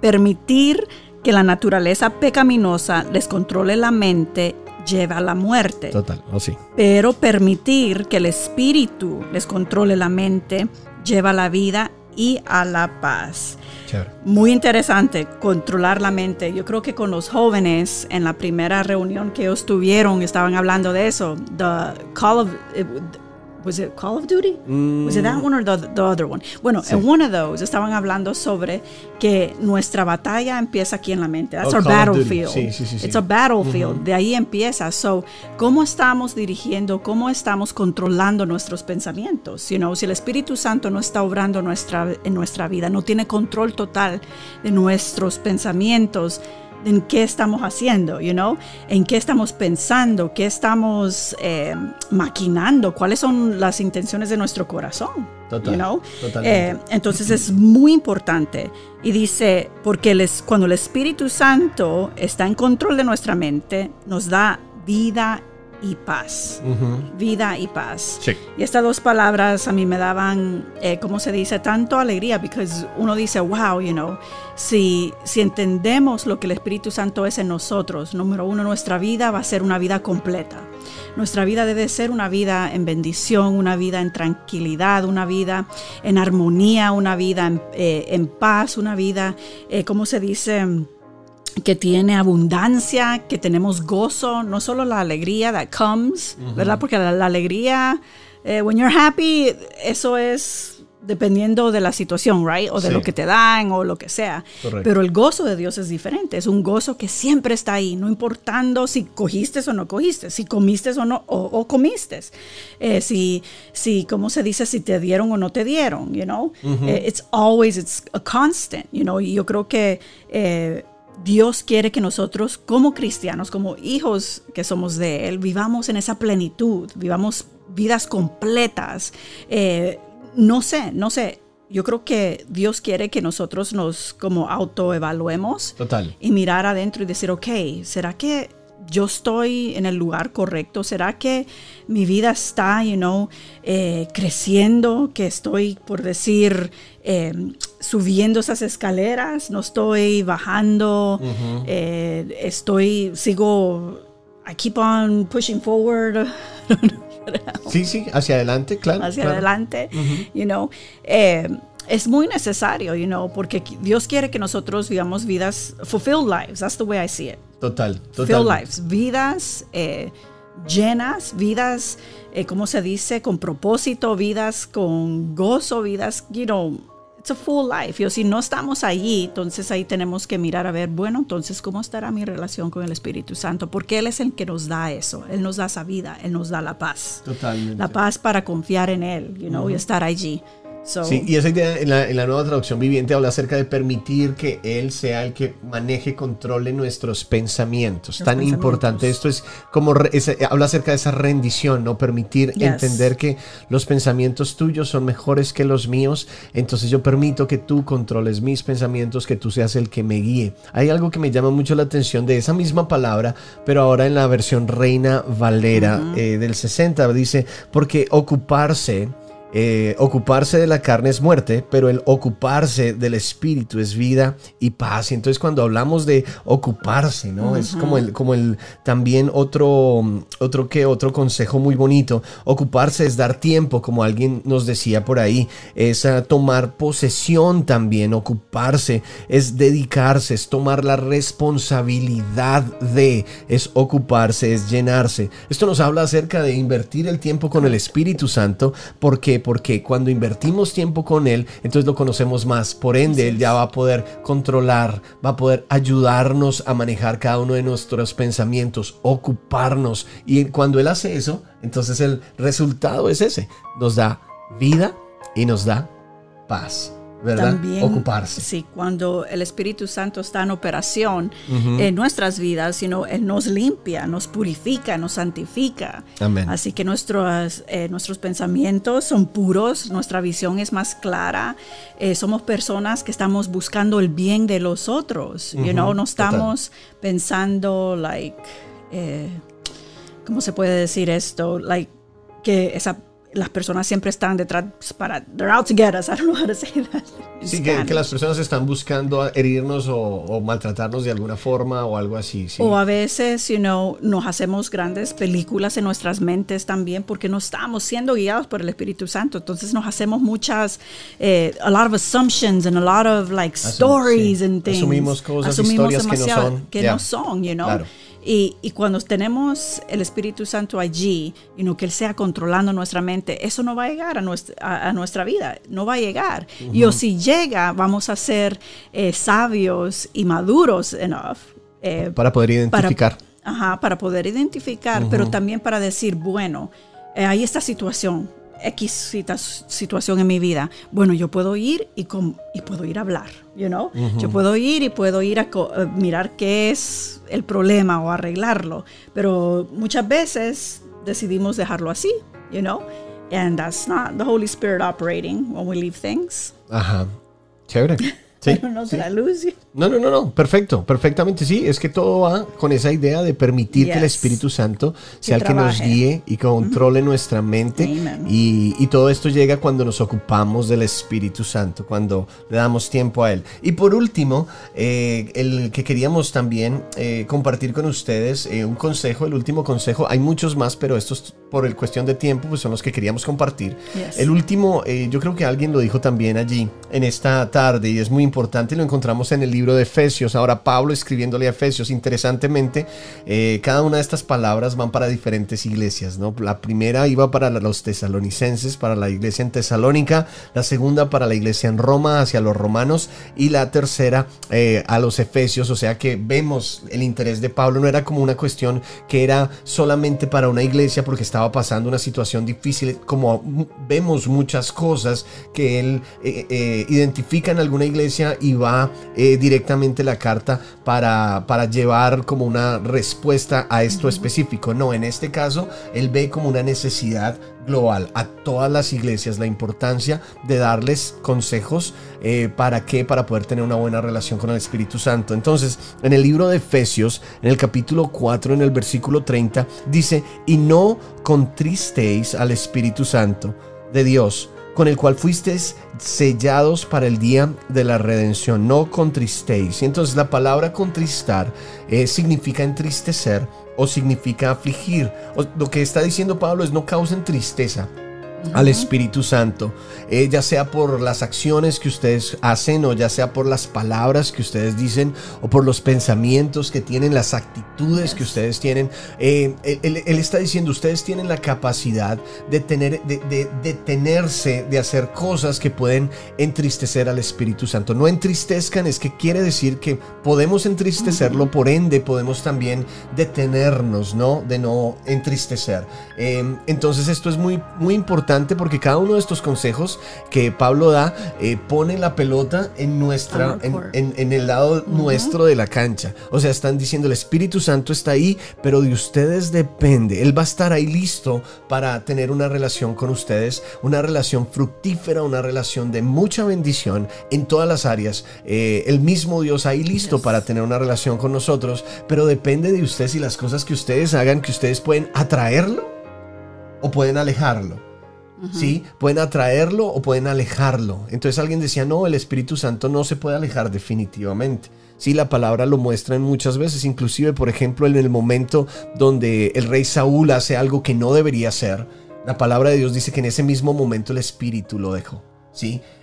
permitir que la naturaleza pecaminosa les controle la mente lleva a la muerte. Total, oh, sí. Pero permitir que el espíritu les controle la mente lleva a la vida y a la paz. Muy interesante controlar la mente. Yo creo que con los jóvenes en la primera reunión que ellos tuvieron estaban hablando de eso. The call of, eh, was it Call of Duty? Was it that one or the, the other one? Bueno, en one of those estaban hablando sobre que nuestra batalla empieza aquí en la mente. That's oh, our battlefield. Sí, sí, sí, It's a battlefield. De ahí empieza. So, ¿cómo estamos dirigiendo, cómo estamos controlando nuestros pensamientos? You know, si el Espíritu Santo no está obrando nuestra, en nuestra vida, no tiene control total de nuestros pensamientos, en qué estamos haciendo, you know, en qué estamos pensando, qué estamos eh, maquinando, cuáles son las intenciones de nuestro corazón. you know? Eh, entonces es muy importante. Y dice, porque les, cuando el Espíritu Santo está en control de nuestra mente, nos da vida y paz. Vida y paz. Y estas dos palabras a mí me daban, eh, ¿cómo se dice? Tanto alegría, porque uno dice, wow, you know, si, si entendemos lo que el Espíritu Santo es en nosotros, número uno, nuestra vida va a ser una vida completa. Nuestra vida debe ser una vida en bendición, una vida en tranquilidad, una vida en armonía, una vida en, eh, paz, una vida, eh, ¿cómo se dice? Que tiene abundancia, que tenemos gozo, no solo la alegría that comes, ¿verdad? Porque la, alegría, eh, when you're happy, eso es dependiendo de la situación, right? O de lo que te dan o lo que sea. Pero el gozo de Dios es diferente, es un gozo que siempre está ahí, no importando si cogiste o no cogiste, si comiste o no, o, comiste, eh, si, si, ¿cómo se dice? Si te dieron o no te dieron, you know? Eh, it's always, it's a constant, you know? Y yo creo que... Dios quiere que nosotros como cristianos, como hijos que somos de Él, vivamos en esa plenitud, vivamos vidas completas. Eh, no sé, no sé. Yo creo que Dios quiere que nosotros nos como autoevaluemos Total. y mirar adentro y decir, ok, ¿será que yo estoy en el lugar correcto? ¿Será que mi vida está, you know, eh, creciendo? Que estoy, por decir, em, subiendo esas escaleras, no estoy bajando, eh, estoy, sigo, I keep on pushing forward. sí, sí, hacia adelante, claro. Hacia adelante, you know. Eh, es muy necesario, you know, porque Dios quiere que nosotros vivamos vidas, fulfilled lives, that's the way I see it. Total, total. Fulfilled lives, vidas eh, llenas, vidas, eh, ¿cómo se dice? Con propósito, vidas con gozo, vidas, you know, it's a full life. Y si no estamos allí, entonces ahí tenemos que mirar a ver, bueno, entonces, ¿cómo estará mi relación con el Espíritu Santo? Porque Él es el que nos da eso, Él nos da esa vida, Él nos da la paz. Totalmente. La paz para confiar en Él, you know, y estar allí sí, y esa idea en la, nueva traducción viviente habla acerca de permitir que Él sea el que maneje, controle nuestros pensamientos. Tan importante esto es como habla acerca de esa rendición, ¿no? Permitir entender que los pensamientos tuyos son mejores que los míos. Entonces yo permito que tú controles mis pensamientos, que tú seas el que me guíe. Hay algo que me llama mucho la atención de esa misma palabra, pero ahora en la versión Reina Valera eh, del 60 dice, porque ocuparse eh, ocuparse de la carne es muerte, pero el ocuparse del espíritu es vida y paz. Y entonces cuando hablamos de ocuparse, ¿no? Es como el, como el también otro, otro que otro consejo muy bonito. Ocuparse es dar tiempo, como alguien nos decía por ahí, es ah, tomar posesión también, ocuparse, es dedicarse, es tomar la responsabilidad de, es ocuparse, es llenarse. Esto nos habla acerca de invertir el tiempo con el Espíritu Santo. ¿Por qué? Porque cuando invertimos tiempo con Él, entonces lo conocemos más. Por ende, Él ya va a poder controlar, va a poder ayudarnos a manejar cada uno de nuestros pensamientos, ocuparnos. Y cuando Él hace eso, entonces el resultado es ese. Nos da vida y nos da paz. ¿Verdad? También, Ocuparse. Sí, cuando el Espíritu Santo está en operación en nuestras vidas, sino Él nos limpia, nos purifica, nos santifica. Amén. Así que nuestros, eh, nuestros pensamientos son puros, nuestra visión es más clara, eh, somos personas que estamos buscando el bien de los otros, you know? no estamos pensando, like, eh, ¿cómo se puede decir esto? Like, que esa las personas siempre están detrás para they're out to get us. I don't know how to say that. Sí, que, que, las personas están buscando herirnos o, o, maltratarnos de alguna forma o algo así. Sí. O a veces, you know, nos hacemos grandes películas en nuestras mentes también porque no estamos siendo guiados por el Espíritu Santo. Entonces nos hacemos muchas, eh, a lot of assumptions and a lot of like stories sí. and things. Asumimos cosas, Asumimos historias que no son. Que yeah. no son, you know. Claro. Y, y, cuando tenemos el Espíritu Santo allí, y no que Él sea controlando nuestra mente, eso no va a llegar a nuestra, a, a nuestra vida, no va a llegar. Uh -huh. Y o si llega, vamos a ser eh, sabios y maduros enough. Eh, para poder identificar. Para, ajá, para poder identificar, uh -huh. pero también para decir, bueno, eh, hay esta situación, X situación en mi vida, bueno, yo puedo ir y, con, y puedo ir a hablar, you know? Uh -huh. Yo puedo ir y puedo ir a mirar qué es el problema o arreglarlo, pero muchas veces decidimos dejarlo así, you know? And that's not the Holy Spirit operating when we leave things. Ajá. Chévere. Sí, no, sí. No, no, no, no, perfecto, perfectamente, sí, es que todo va con esa idea de permitir yes. que el Espíritu Santo sea que el que nos guíe y controle nuestra mente y, y, todo esto llega cuando nos ocupamos del Espíritu Santo, cuando le damos tiempo a Él. Y por último, eh, el que queríamos también eh, compartir con ustedes, eh, un consejo, el último consejo, hay muchos más, pero estos por el cuestión de tiempo, pues son los que queríamos compartir. Yes. El último, eh, yo creo que alguien lo dijo también allí en esta tarde y es muy importante, lo encontramos en el libro de Efesios. Ahora Pablo escribiéndole a Efesios, interesantemente, eh, cada una de estas palabras van para diferentes iglesias, ¿no? La primera iba para los tesalonicenses, para la iglesia en Tesalónica, la segunda para la iglesia en Roma, hacia los romanos, y la tercera eh, a los efesios, o sea que vemos el interés de Pablo, no era como una cuestión que era solamente para una iglesia porque estaba pasando una situación difícil, como vemos muchas cosas que él eh, identifica en alguna iglesia y va eh, directamente la carta para, para llevar como una respuesta a esto específico. No, en este caso él ve como una necesidad global a todas las iglesias la importancia de darles consejos eh, para qué, para poder tener una buena relación con el Espíritu Santo. Entonces, en el libro de Efesios, en el capítulo 4, en el versículo 30, dice, y no contristéis al Espíritu Santo de Dios, con el cual fuisteis sellados para el día de la redención. No contristéis. Y entonces la palabra contristar eh, significa entristecer o significa afligir. Lo que está diciendo Pablo es no causen tristeza al Espíritu Santo, eh, ya sea por las acciones que ustedes hacen o ya sea por las palabras que ustedes dicen o por los pensamientos que tienen, las actitudes que ustedes tienen. Eh, él, él, está diciendo, ustedes tienen la capacidad de tener, de, de, detenerse, de hacer cosas que pueden entristecer al Espíritu Santo. No entristezcan, es que quiere decir que podemos entristecerlo, por ende podemos también detenernos, ¿no? De no entristecer. Eh, entonces esto es muy, muy importante porque cada uno de estos consejos que Pablo da eh, pone la pelota en nuestra en, en, en, el lado uh -huh. nuestro de la cancha. O sea, están diciendo el Espíritu Santo está ahí, pero de ustedes depende. Él va a estar ahí listo para tener una relación con ustedes, una relación fructífera, una relación de mucha bendición en todas las áreas. Eh, el mismo Dios ahí listo yes. para tener una relación con nosotros, pero depende de ustedes y las cosas que ustedes hagan que ustedes pueden atraerlo o pueden alejarlo. ¿Sí? Pueden atraerlo o pueden alejarlo. Entonces alguien decía, no, el Espíritu Santo no se puede alejar definitivamente. Sí, la palabra lo muestra en muchas veces, inclusive, por ejemplo, en el momento donde el rey Saúl hace algo que no debería hacer, la palabra de Dios dice que en ese mismo momento el Espíritu lo dejó.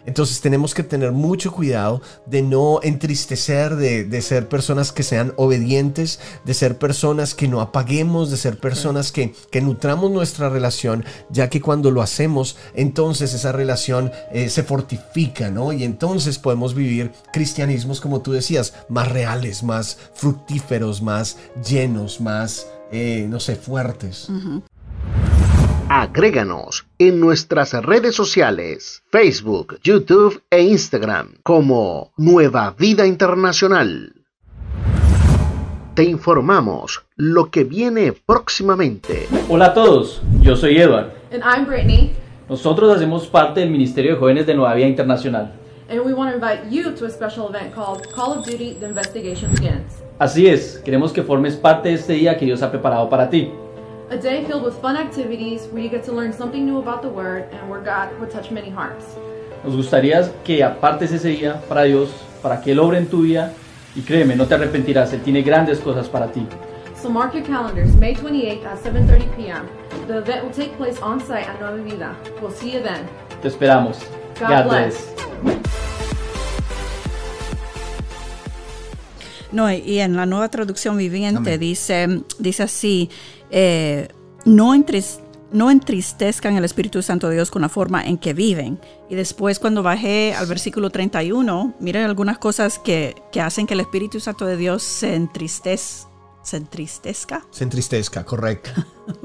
Entonces tenemos que tener mucho cuidado de no entristecer, de, ser personas que sean obedientes, de ser personas que no apaguemos, de ser personas que, que nutramos nuestra relación, ya que cuando lo hacemos, entonces esa relación eh, se fortifica, ¿no? Y entonces podemos vivir cristianismos, como tú decías, más reales, más fructíferos, más llenos, más, eh, no sé, fuertes. Agréganos en nuestras redes sociales, Facebook, YouTube e Instagram como Nueva Vida Internacional. Te informamos lo que viene próximamente. Hola a todos, yo soy Edward. And I'm Brittany. Nosotros hacemos parte del Ministerio de Jóvenes de Nueva Vida Internacional. And we want to invite you to a special event called Call of Duty The Investigation Begins. Así es, queremos que formes parte de este día que Dios ha preparado para ti. A day filled with fun activities where you get to learn something new about the Word and where God would touch many hearts. Nos gustaría que apartes ese día para Dios, para que Él obre en tu vida y créeme, no te arrepentirás, Él tiene grandes cosas para ti. So mark your calendars, May 28th at 7.30 p.m. The event will take place on site at Nueva Vida. We'll see you then. Te esperamos. God, God bless. No, y en la nueva traducción viviente dice, dice así, eh, no, no entristezcan el Espíritu Santo de Dios con la forma en que viven. Y después cuando bajé al versículo 31, miren algunas cosas que, que hacen que el Espíritu Santo de Dios se entristezca. Se entristezca. Se entristezca, correcto.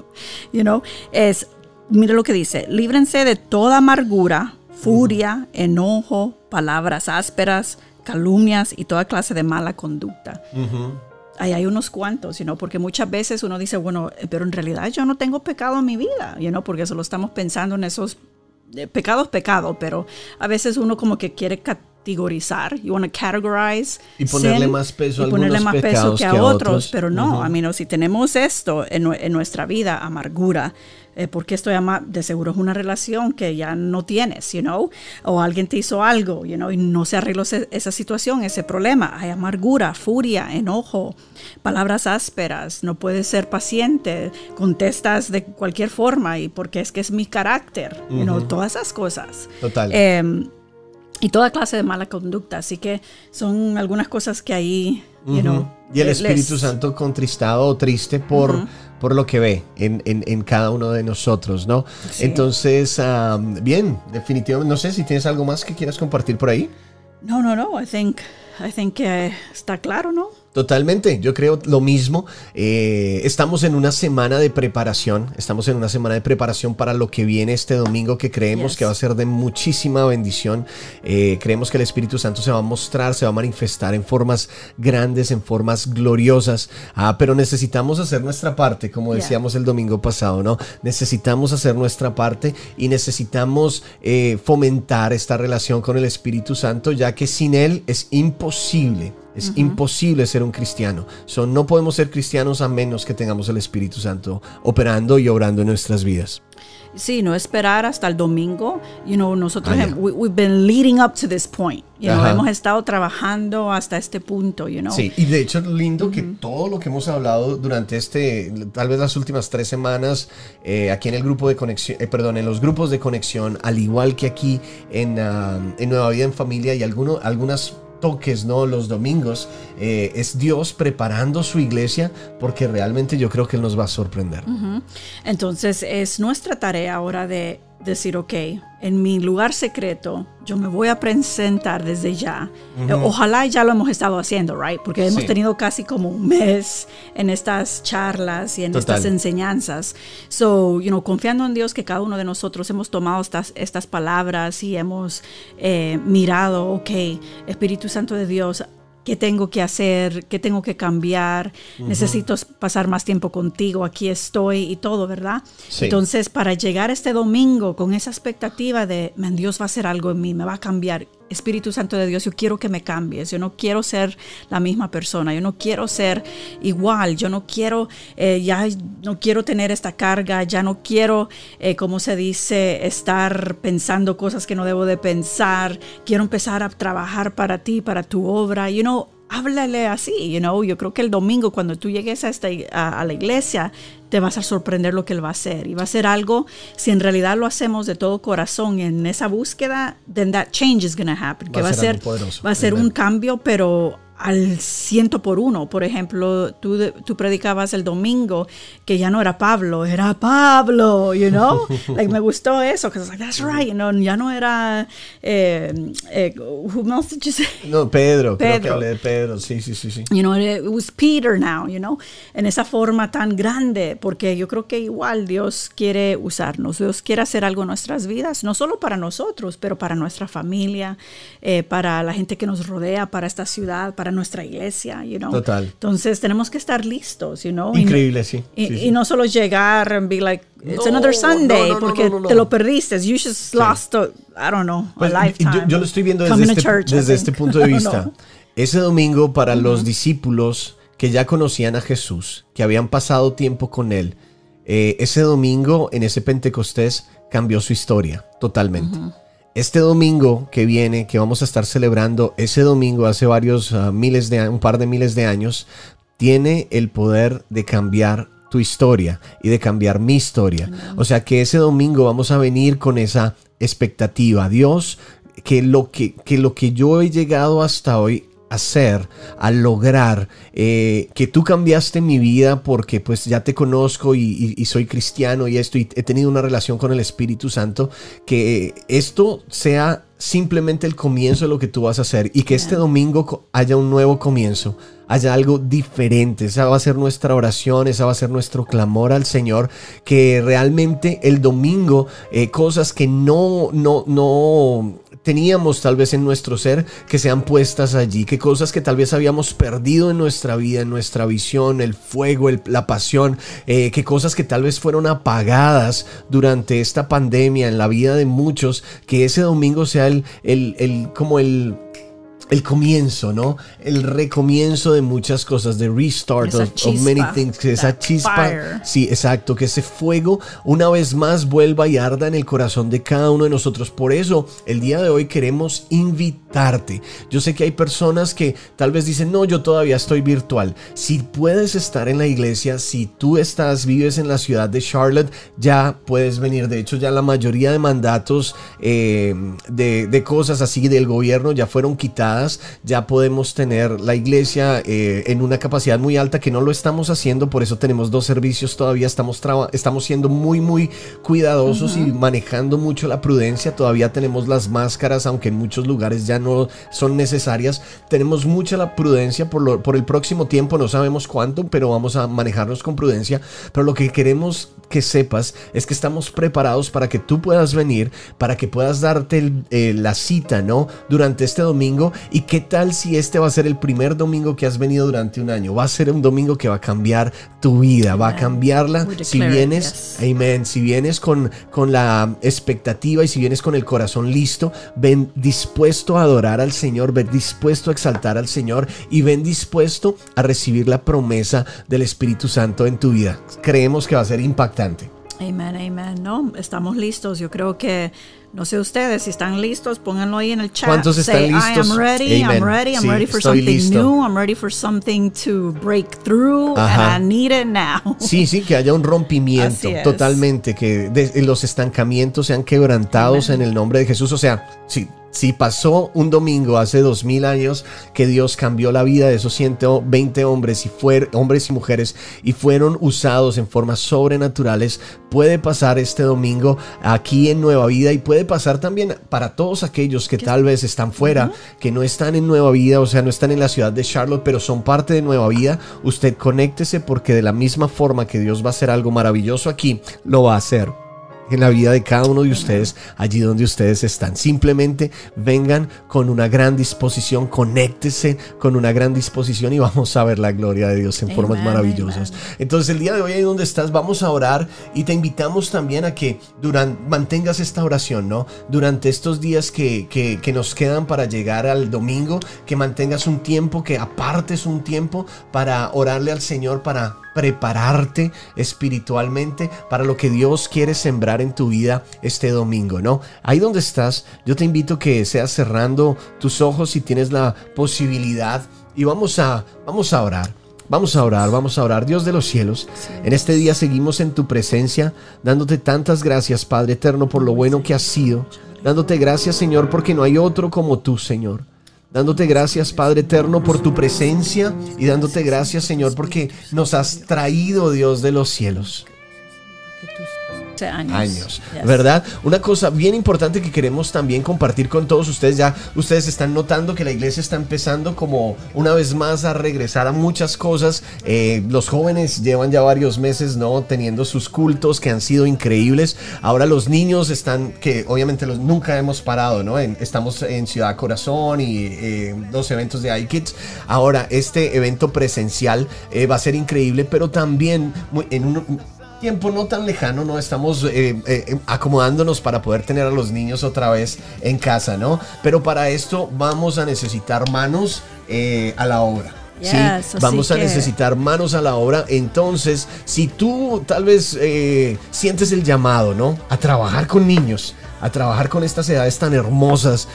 you know, es, mire lo que dice, líbrense de toda amargura, furia, enojo, palabras ásperas, calumnias y toda clase de mala conducta. Ahí hay unos cuantos, you porque muchas veces uno dice, bueno, eh, pero en realidad yo no tengo pecado en mi vida, you porque solo estamos pensando en esos eh, pecados, pecado, pero a veces uno como que quiere categorizar, you want to categorize y ponerle más peso a ponerle más peso que a, otros, pero no, a mí no, si tenemos esto en, en nuestra vida, amargura, eh, porque estoy ama de seguro es una relación que ya no tienes, you know, o alguien te hizo algo, you know, y no se arregló esa situación, ese problema. Hay amargura, furia, enojo, palabras ásperas, no puedes ser paciente, contestas de cualquier forma y porque es que es mi carácter, you know, todas esas cosas. Total. Em, y toda clase de mala conducta, así que son algunas cosas que ahí, you know, y el Espíritu Santo contristado o triste por por lo que ve en, en, cada uno de nosotros, ¿no? Entonces, bien, definitivamente, no sé si tienes algo más que quieras compartir por ahí. No, no, no, I think, I think que está claro, ¿no? Totalmente, yo creo lo mismo. Eh, estamos en una semana de preparación, estamos en una semana de preparación para lo que viene este domingo que creemos que va a ser de muchísima bendición. Eh, creemos que el Espíritu Santo se va a mostrar, se va a manifestar en formas grandes, en formas gloriosas, ah, pero necesitamos hacer nuestra parte, como decíamos el domingo pasado, ¿no? Necesitamos hacer nuestra parte y necesitamos eh, fomentar esta relación con el Espíritu Santo, ya que sin Él es imposible es imposible ser un cristiano. no podemos ser cristianos a menos que tengamos el Espíritu Santo operando y obrando en nuestras vidas. Sí, no esperar hasta el domingo. You know, nosotros ah, we've been leading up to this point. You know, hemos estado trabajando hasta este punto, you know. Sí, y de hecho es lindo que todo lo que hemos hablado durante este, tal vez las últimas tres semanas, eh, aquí en el grupo de conexión, eh, perdón, en los grupos de conexión, al igual que aquí en, ah, en Nueva Vida en Familia y alguno, algunas toques, ¿no? Los domingos, eh, es Dios preparando su iglesia porque realmente yo creo que Él nos va a sorprender. Entonces es nuestra tarea ahora de decir, ok, en mi lugar secreto, yo me voy a presentar desde ya. Eh, ojalá ya lo hemos estado haciendo, right? Porque hemos tenido casi como un mes en estas charlas y en estas enseñanzas. So, you know, confiando en Dios que cada uno de nosotros hemos tomado estas, estas palabras y hemos eh, mirado, ok, Espíritu Santo de Dios, qué tengo que hacer, qué tengo que cambiar, necesito pasar más tiempo contigo, aquí estoy y todo, ¿verdad? Entonces, para llegar este domingo con esa expectativa de, Dios va a hacer algo en mí, me va a cambiar, Espíritu Santo de Dios, yo quiero que me cambies, yo no quiero ser la misma persona, yo no quiero ser igual, yo no quiero, eh, ya no quiero tener esta carga, ya no quiero, eh, como se dice, estar pensando cosas que no debo de pensar, quiero empezar a trabajar para ti, para tu obra, you know, háblale así, you know, yo creo que el domingo cuando tú llegues a, esta, a, la iglesia, te vas a sorprender lo que Él va a hacer. Y va a ser algo, si en realidad lo hacemos de todo corazón en esa búsqueda, then that change is going to happen. Que va, a ser, va a ser un cambio, pero al ciento por uno. Por ejemplo, tú, tú predicabas el domingo que ya no era Pablo, era Pablo, you know? like, me gustó eso, because like, that's right, you know? ya no era, eh, eh, who else did you say? No, Pedro, Pedro. creo que hablé de Pedro, sí, sí, sí, sí. You know, it was Peter now, you know? En esa forma tan grande, porque yo creo que igual Dios quiere usarnos, Dios quiere hacer algo en nuestras vidas, no solo para nosotros, pero para nuestra familia, eh, para la gente que nos rodea, para esta ciudad, para nuestra iglesia, you know. Total. Entonces tenemos que estar listos, you know. Increíble, sí. Y, no solo llegar and be like, it's another Sunday, porque te lo perdiste. You just lost, a, I don't know, a pues, lifetime. Yo, lo estoy viendo desde, este, desde este punto de vista. Ese domingo para los discípulos que ya conocían a Jesús, que habían pasado tiempo con él, eh, ese domingo en ese Pentecostés cambió su historia totalmente. Este domingo que viene, que vamos a estar celebrando, ese domingo hace varios ah, miles de un par de miles de años, tiene el poder de cambiar tu historia y de cambiar mi historia. O sea que ese domingo vamos a venir con esa expectativa. Dios, que lo que, que lo que yo he llegado hasta hoy hacer, a lograr, eh, que tú cambiaste mi vida porque pues ya te conozco y, soy cristiano y esto, y he tenido una relación con el Espíritu Santo, que esto sea simplemente el comienzo de lo que tú vas a hacer y que este domingo haya un nuevo comienzo, haya algo diferente. Esa va a ser nuestra oración, esa va a ser nuestro clamor al Señor, que realmente el domingo eh, cosas que no, no, no teníamos tal vez en nuestro ser que sean puestas allí, que cosas que tal vez habíamos perdido en nuestra vida, en nuestra visión, el fuego, la pasión, eh, que cosas que tal vez fueron apagadas durante esta pandemia en la vida de muchos, que ese domingo sea el, el, el como el el comienzo, ¿no? El recomienzo de muchas cosas, de restart of, many things, que esa chispa, sí, exacto, que ese fuego una vez más vuelva y arda en el corazón de cada uno de nosotros. Por eso, el día de hoy queremos invitarte. Yo sé que hay personas que tal vez dicen, no, yo todavía estoy virtual. Si puedes estar en la iglesia, si tú estás, vives en la ciudad de Charlotte, ya puedes venir. De hecho, ya la mayoría de mandatos eh, de, de cosas así del gobierno ya fueron quitadas ya podemos tener la iglesia eh, en una capacidad muy alta que no lo estamos haciendo, por eso tenemos dos servicios todavía, estamos, estamos siendo muy, muy cuidadosos y manejando mucho la prudencia, todavía tenemos las máscaras, aunque en muchos lugares ya no son necesarias, tenemos mucha la prudencia por, por el próximo tiempo, no sabemos cuánto, pero vamos a manejarnos con prudencia, pero lo que queremos que sepas es que estamos preparados para que tú puedas venir, para que puedas darte eh, la cita, ¿no? Durante este domingo ¿Y qué tal si este va a ser el primer domingo que has venido durante un año? Va a ser un domingo que va a cambiar tu vida, va a cambiarla. Si vienes, amén, si vienes con, con la expectativa y si vienes con el corazón listo, ven dispuesto a adorar al Señor, ven dispuesto a exaltar al Señor y ven dispuesto a recibir la promesa del Espíritu Santo en tu vida. Creemos que va a ser impactante. Amén, amén. No, estamos listos. Yo creo que no sé ustedes si están listos, pónganlo ahí en el chat. ¿Cuántos están listos? I am ready, I'm ready, I'm ready for something new, I'm ready for something to break through, and I need it now. Sí, sí, que haya un rompimiento totalmente, que los estancamientos sean quebrantados en el nombre de Jesús. O sea, sí si pasó un domingo hace dos mil años que Dios cambió la vida de esos 120 hombres y hombres y mujeres y fueron usados en formas sobrenaturales, puede pasar este domingo aquí en Nueva Vida y puede pasar también para todos aquellos que tal vez están fuera, que no están en Nueva Vida, o sea, no están en la ciudad de Charlotte, pero son parte de Nueva Vida. Usted conéctese porque de la misma forma que Dios va a hacer algo maravilloso aquí, lo va a hacer en la vida de cada uno de ustedes, allí donde ustedes están. Simplemente vengan con una gran disposición, conéctese con una gran disposición y vamos a ver la gloria de Dios en formas maravillosas. Entonces el día de hoy ahí donde estás vamos a orar y te invitamos también a que durante, mantengas esta oración, ¿no? Durante estos días que, que, que nos quedan para llegar al domingo, que mantengas un tiempo, que apartes un tiempo para orarle al Señor, para prepararte espiritualmente para lo que Dios quiere sembrar en tu vida este domingo, ¿no? Ahí donde estás, yo te invito que seas cerrando tus ojos si tienes la posibilidad y vamos a vamos a orar. Vamos a orar, vamos a orar. Dios de los cielos, en este día seguimos en tu presencia, dándote tantas gracias, Padre eterno, por lo bueno que has sido. Dándote gracias, Señor, porque no hay otro como tú, Señor. Dándote gracias, Padre eterno, por tu presencia y dándote gracias, Señor, porque nos has traído, Dios de los cielos años. ¿Verdad? Una cosa bien importante que queremos también compartir con todos ustedes, ya ustedes están notando que la iglesia está empezando como una vez más a regresar a muchas cosas. Eh, los jóvenes llevan ya varios meses, ¿no? Teniendo sus cultos que han sido increíbles. Ahora los niños están, que obviamente los, nunca hemos parado, ¿no? estamos en Ciudad Corazón y eh, los eventos de iKids. Ahora este evento presencial eh, va a ser increíble, pero también en un tiempo no tan lejano, ¿no? Estamos eh, eh, em, acomodándonos para poder tener a los niños otra vez en casa, ¿no? Pero para esto vamos a necesitar manos eh, a la obra. ¿sí? Vamos a necesitar manos a la obra. Entonces, si tú tal vez sientes el llamado, ¿no? A trabajar con niños, a trabajar con estas edades tan hermosas,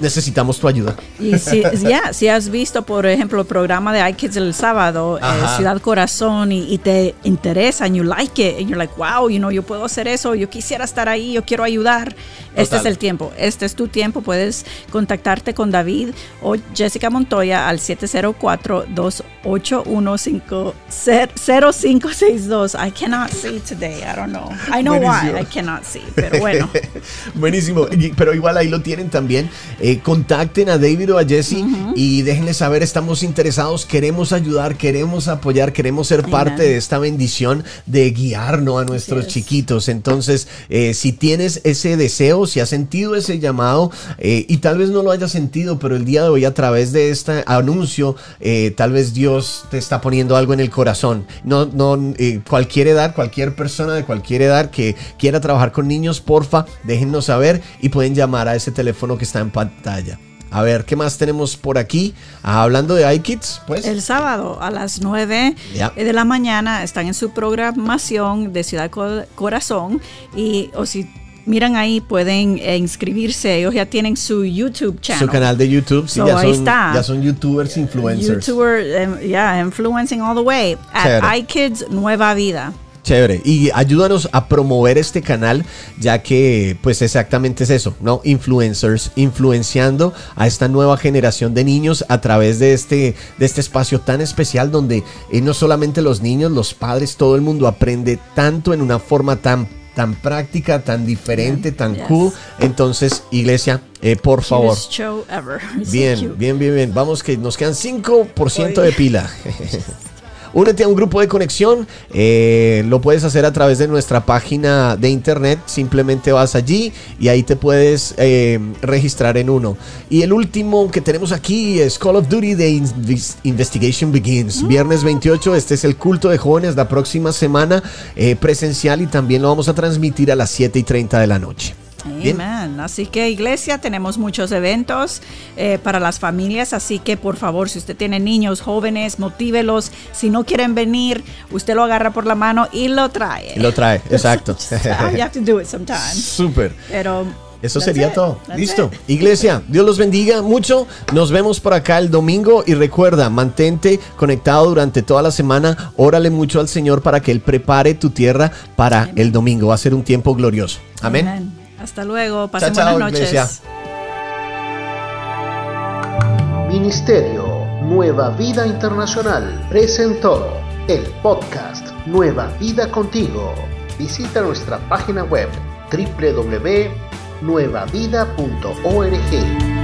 necesitamos tu ayuda. Y si, ya, si has visto, por ejemplo, el programa de iKids el sábado, eh, Ciudad Corazón, y, te interesa, and you like it, and you're like, wow, you know, yo puedo hacer eso, yo quisiera estar ahí, yo quiero ayudar. Este es el tiempo, este es tu tiempo. Puedes contactarte con David o Jessica Montoya al 704-281-0562. I cannot see today, I don't know. I know why I cannot see, pero bueno. Buenísimo, pero igual ahí lo tienen también. Eh, contacten a David o a Jesse y déjenles saber, estamos interesados, queremos ayudar, queremos apoyar, queremos ser parte de esta bendición de guiarnos a nuestros chiquitos. Entonces, eh, si tienes ese deseo, si has sentido ese llamado eh, y tal vez no lo hayas sentido, pero el día de hoy a través de este anuncio, tal vez Dios te está poniendo algo en el corazón. No, no, cualquier edad, cualquier persona de cualquier edad que quiera trabajar con niños, porfa, déjennos saber y pueden llamar a ese teléfono que está en pantalla a ver, ¿qué más tenemos por aquí? Ah, hablando de iKids, pues. El sábado a las 9 de la mañana están en su programación de Ciudad Corazón y o si miran ahí pueden eh, inscribirse. Ellos ya tienen su YouTube channel. Su canal de YouTube, sí, ya, son, ya son YouTubers influencers. YouTuber, em, yeah, influencing all the way. At iKids Nueva Vida. Chévere. Y ayúdanos a promover este canal, ya que pues exactamente es eso, ¿no? Influencers, influenciando a esta nueva generación de niños a través de este, de este espacio tan especial donde eh, no solamente los niños, los padres, todo el mundo aprende tanto en una forma tan tan práctica, tan diferente, tan cool. Entonces, iglesia, eh, por favor. Bien, bien, bien, bien. Vamos que nos quedan 5% de pila. Únete a un grupo de conexión. Eh, lo puedes hacer a través de nuestra página de internet. Simplemente vas allí y ahí te puedes eh, registrar en uno. Y el último que tenemos aquí es Call of Duty The Investigation Begins. Mm. Viernes 28. Este es el culto de jóvenes la próxima semana eh, presencial y también lo vamos a transmitir a las 7 y 30 de la noche. Amén. Así que iglesia, tenemos muchos eventos eh, para las familias, así que por favor, si usted tiene niños, jóvenes, motívelos. Si no quieren venir, usted lo agarra por la mano y lo trae. Y lo trae, exacto. you have to do it sometimes. Súper. Pero eso sería todo. Listo. Iglesia, Dios los bendiga mucho. Nos vemos por acá el domingo y recuerda, mantente conectado durante toda la semana. Órale mucho al Señor para que Él prepare tu tierra para el domingo. Va a ser un tiempo glorioso. Amén. Hasta luego, pasen buenas noches. Ministerio Nueva Vida Internacional presentó el podcast Nueva Vida Contigo. Visita nuestra página web www.nuevavida.org.